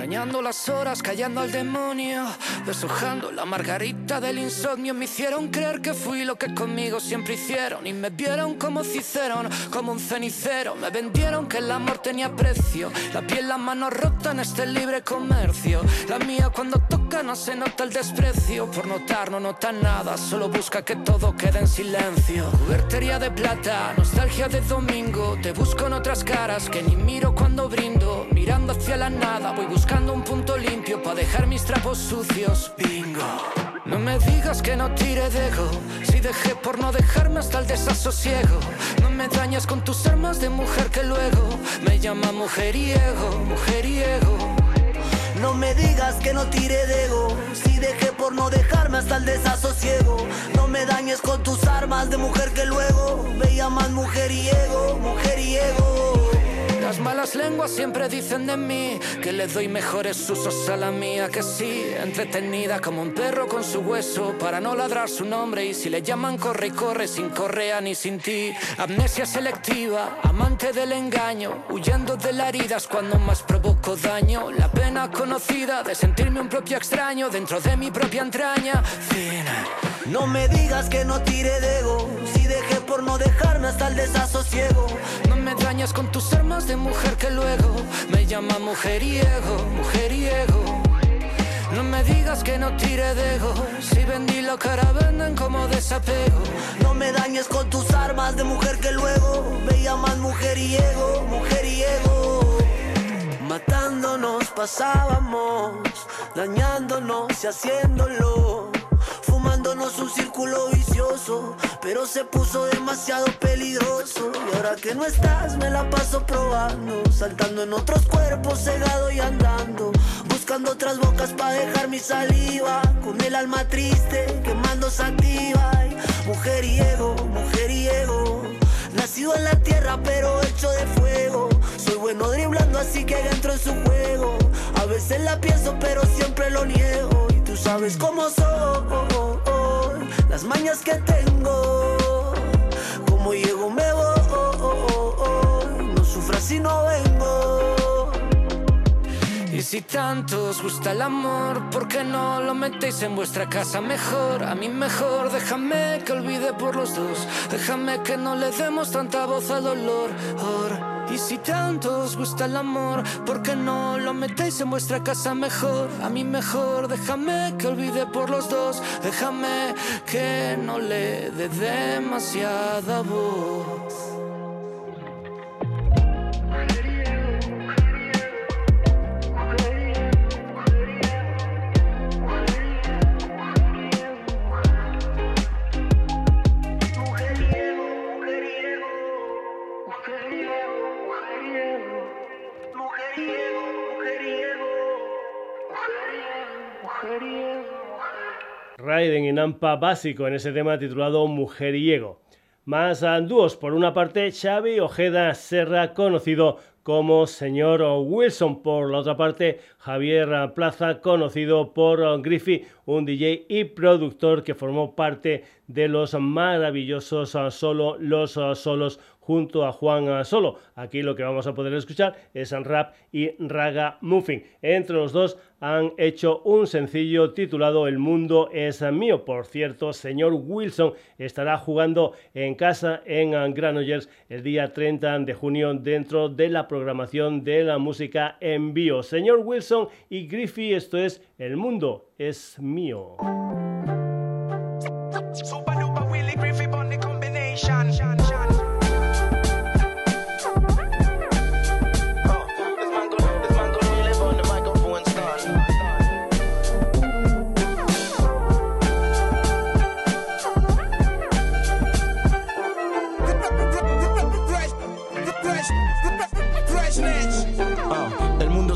Arañando las horas, callando al demonio, deshojando la margarita del insomnio. Me hicieron creer que fui lo que conmigo siempre hicieron. Y me vieron como Cicerón, como un cenicero. Me vendieron que el amor tenía precio. La piel, la mano rota en este libre comercio. La mía cuando toca no se nota el desprecio. Por notar no nota nada, solo busca que todo quede en silencio. Cubertería de plata, nostalgia de domingo. Te busco en otras caras que ni miro cuando brindo. Mirando hacia la nada, voy buscando un punto limpio para dejar mis trapos sucios. Bingo. No me digas que no tire de ego, si dejé por no dejarme hasta el desasosiego. No me dañas con tus armas de mujer que luego me llama mujeriego, mujeriego. No me digas que no tire de ego Si dejé por no dejarme hasta el desasosiego No me dañes con tus armas de mujer que luego Me llaman mujeriego, mujeriego Las malas lenguas siempre dicen de mí que le doy mejores usos a la mía que sí, entretenida como un perro con su hueso para no ladrar su nombre y si le llaman corre y corre sin correa ni sin ti. Amnesia selectiva, amante del engaño, huyendo de las heridas cuando más provoco daño. La pena conocida de sentirme un propio extraño dentro de mi propia entraña. Fin. No me digas que no tire de dejé por no dejarme hasta el desasosiego. No me dañas con tus armas de mujer que luego me llama mujeriego, mujeriego. No me digas que no tire de ego, si vendí la cara venden como desapego. No me dañes con tus armas de mujer que luego me llaman mujeriego, mujeriego. Matándonos pasábamos, dañándonos y haciéndolo un círculo vicioso, pero se puso demasiado peligroso. Y ahora que no estás, me la paso probando, saltando en otros cuerpos, cegado y andando, buscando otras bocas para dejar mi saliva, con el alma triste, quemando sativa. Y mujeriego, mujeriego, nacido en la tierra, pero hecho de fuego. Soy bueno driblando, así que entro en su juego. A veces la pienso, pero siempre lo niego. Y tú sabes cómo soy, las mañas que tengo. Como llego, me voy. No sufras si no vengo. Y si tanto os gusta el amor, ¿por qué no lo metéis en vuestra casa mejor? A mí mejor, déjame que olvide por los dos. Déjame que no le demos tanta voz al dolor. Or. Y si tanto os gusta el amor, ¿por qué no lo metéis en vuestra casa mejor? A mí mejor, déjame que olvide por los dos. Déjame que no le dé demasiada voz. Raiden y Nampa básico en ese tema titulado Mujeriego. Más dúos, por una parte Xavi Ojeda Serra, conocido como señor Wilson. Por la otra parte, Javier Plaza, conocido por Griffey, un DJ y productor que formó parte de los maravillosos Solo Los Solos junto a Juan Solo. Aquí lo que vamos a poder escuchar es rap y raga muffin. Entre los dos han hecho un sencillo titulado El mundo es mío. Por cierto, señor Wilson estará jugando en casa en Granollers el día 30 de junio dentro de la programación de la música en vivo. Señor Wilson y Griffey, esto es El mundo es mío.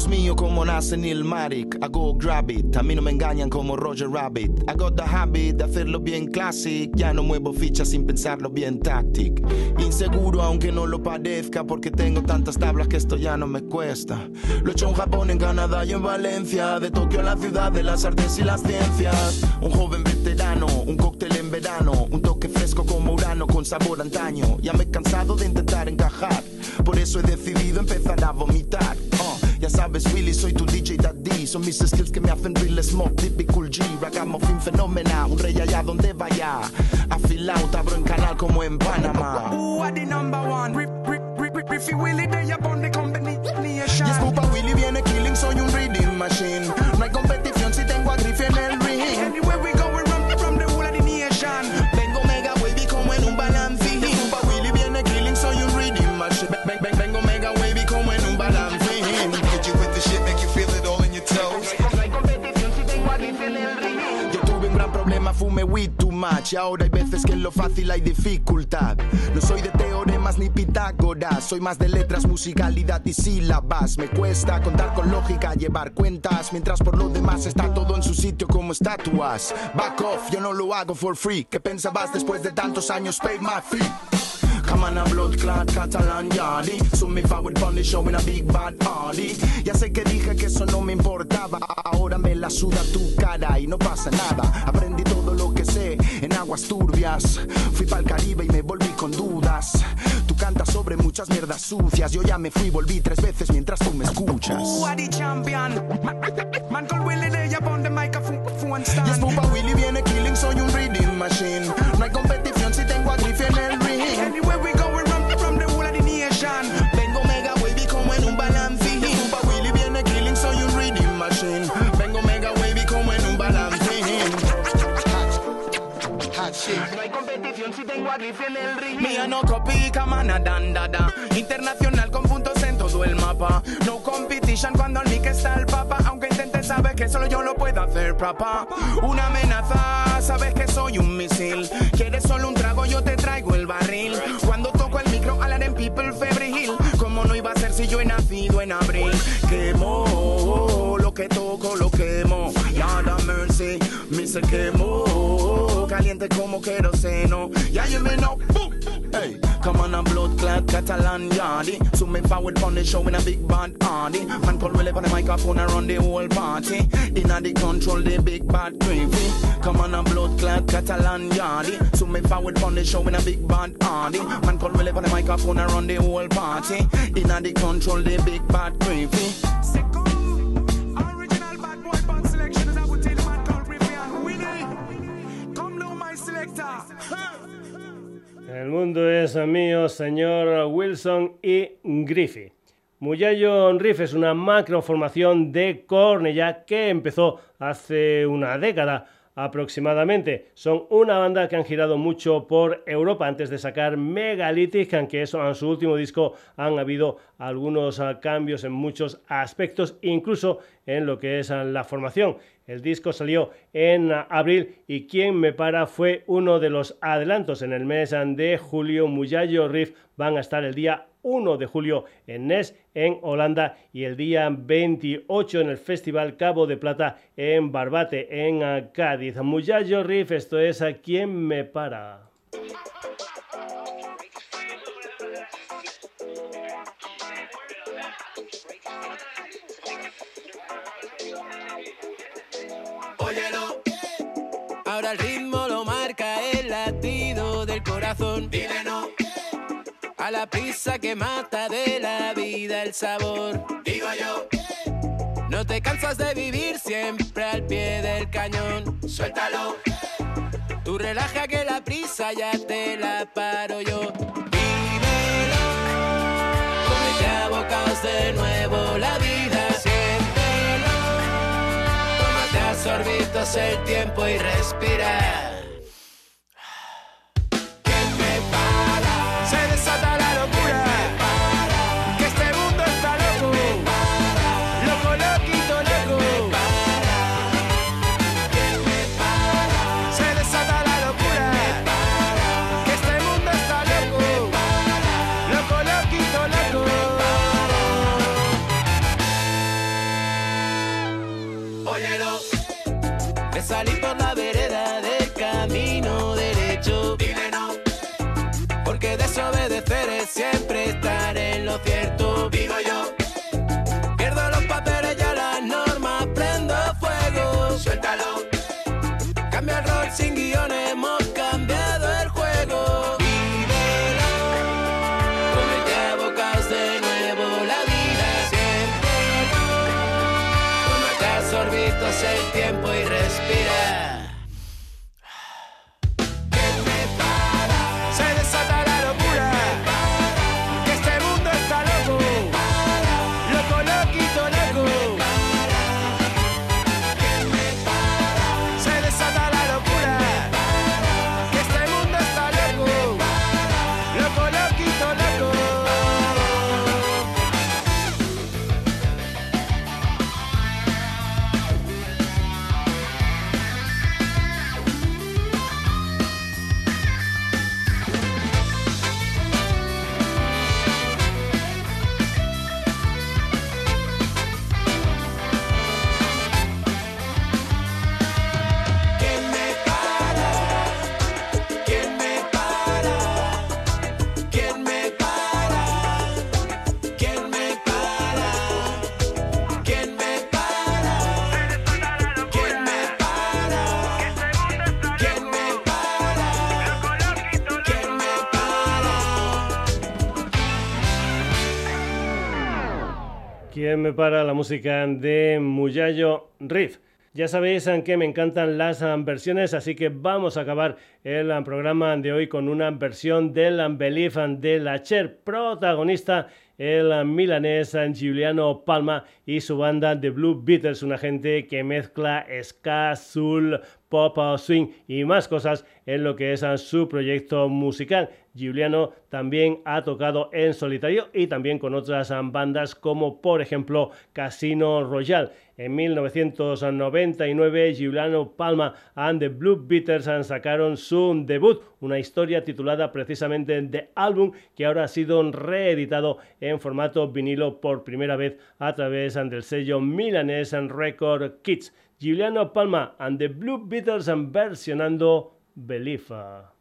Mío como nace Neil Marik. I go grab it, a mí no me engañan como Roger Rabbit. I got the habit de hacerlo bien classic. Ya no muevo fichas sin pensarlo bien tactic. Inseguro aunque no lo parezca, porque tengo tantas tablas que esto ya no me cuesta. Lo he hecho en Japón, en Canadá y en Valencia. De Tokio a la ciudad de las artes y las ciencias. Un joven veterano, un cóctel en verano. Un toque fresco como Urano con sabor antaño. Ya me he cansado de intentar encajar. Por eso he decidido empezar a vomitar. Ya sabes, Willy, soy tu DJ Daddy. Son mis skills que me hacen real smoke, typical G. Ragamuffin fenómena, un rey allá donde vaya. Afilado, abro en canal como en Panamá. Who are the number one? Rip, rip, rip, rip, Riffy Willy, they up on the combination. Yes, Pupa Willy viene killing, soy un reading machine. No hay competición si tengo a Griffy en el weed too much. Y ahora hay veces que en lo fácil hay dificultad. No soy de teoremas ni Pitágoras, soy más de letras, musicalidad y sílabas. Me cuesta contar con lógica, llevar cuentas, mientras por lo demás está todo en su sitio como estatuas. Back off, yo no lo hago for free. ¿Qué pensabas después de tantos años? Pay my fee. Come on a blood clot Catalan yardy So me forward on the show in a big bad party Ya sé que dije que eso no me importaba Ahora me la suda tu cara y no pasa nada Aprendí aguas turbias. Fui pa'l Caribe y me volví con dudas. Tú cantas sobre muchas mierdas sucias. Yo ya me fui, volví tres veces mientras tú me escuchas. The champion? Man called Willy, they up on the microphone stand. Yes, Pupa Willy viene killing, soy un reading machine Mía no copica, mana, dan, da, da. Internacional con puntos en todo el mapa. No competition cuando el mic está el papa. Aunque intentes, sabes que solo yo lo puedo hacer, papá. Una amenaza, sabes que soy un misil. Quieres solo un trago, yo te traigo el barril. Cuando toco el micro, en people febril. Como no iba a ser si yo he nacido en abril? Quemo lo que toco, lo quemo. Ya da mercy, me se quemó. Caliente como queroseno. Ya you me know. Hey, come on a blood clot Catalan yardy. So me forward on the show in a big bad hardy. Man call Willie on the microphone around the whole party. Inna the control the big bad gravy. Come on a blood clot Catalan yardy. So me forward on the show in a big bad hardy. Man call Willie on the microphone around the whole party. Inna the control the big bad gravy. El mundo es mío, señor Wilson y Griffith. Muyayo Riff es una macroformación de Cornella que empezó hace una década aproximadamente. Son una banda que han girado mucho por Europa antes de sacar Megalithic, aunque eso en su último disco han habido algunos ah, cambios en muchos aspectos, incluso en lo que es ah, la formación. El disco salió en abril y quien me para fue uno de los adelantos. En el mes de julio, Muyayo Riff van a estar el día 1 de julio en Nes, en Holanda, y el día 28 en el Festival Cabo de Plata en Barbate, en Cádiz. Muyayo Riff, esto es a quien me para. A la prisa que mata de la vida el sabor. Digo yo. No te cansas de vivir siempre al pie del cañón. Suéltalo. Tú relaja que la prisa ya te la paro yo. Vívelo. Cómete a bocados de nuevo la vida sorbitos el tiempo y respirar. Para la música de Muyayo Riff. Ya sabéis que me encantan las versiones, así que vamos a acabar el programa de hoy con una versión del Belief de la Cher, protagonista el milanés Giuliano Palma y su banda The Blue Beatles, una gente que mezcla ska, soul, pop, swing y más cosas en lo que es su proyecto musical. Giuliano también ha tocado en solitario y también con otras bandas como por ejemplo Casino Royale. En 1999 Giuliano Palma and the Blue Beaters sacaron su debut, una historia titulada precisamente The Album que ahora ha sido reeditado en formato vinilo por primera vez a través del sello milanés Record Kids. Giuliano Palma and the Blue Beaters versionando Belifa.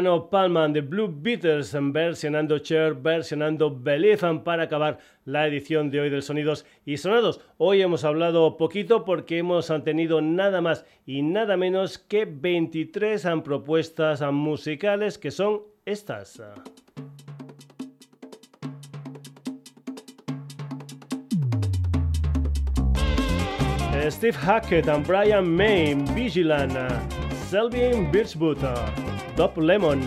Juliano Palman de Blue Beaters versionando Cher, versionando Believe para acabar la edición de hoy del Sonidos y Sonados. Hoy hemos hablado poquito porque hemos tenido nada más y nada menos que 23 propuestas musicales que son estas. Steve Hackett and Brian May, Vigilant, Selvin Birchwood, Top Lemon,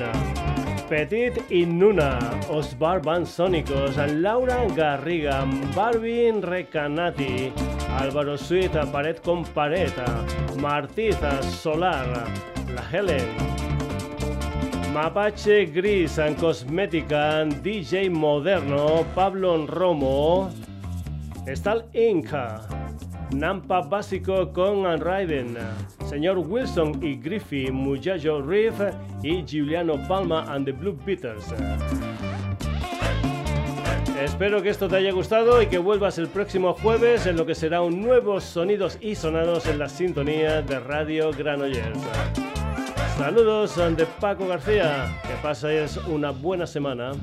Petit y Nuna, Osbar Van Sonicos, Laura Garriga, Barbin Recanati, Álvaro Suita, Pared con Pared, Martiza Solar, La Helen, Mapache Gris and Cosmética, DJ Moderno, Pablo Romo, Stal Inca, Nampa básico con Raiden, Señor Wilson y Griffey, Muchacho Riff y Giuliano Palma and the Blue Beaters. Espero que esto te haya gustado y que vuelvas el próximo jueves en lo que será un nuevo Sonidos y Sonados en la sintonía de Radio Granollers. Saludos de Paco García, que pases una buena semana.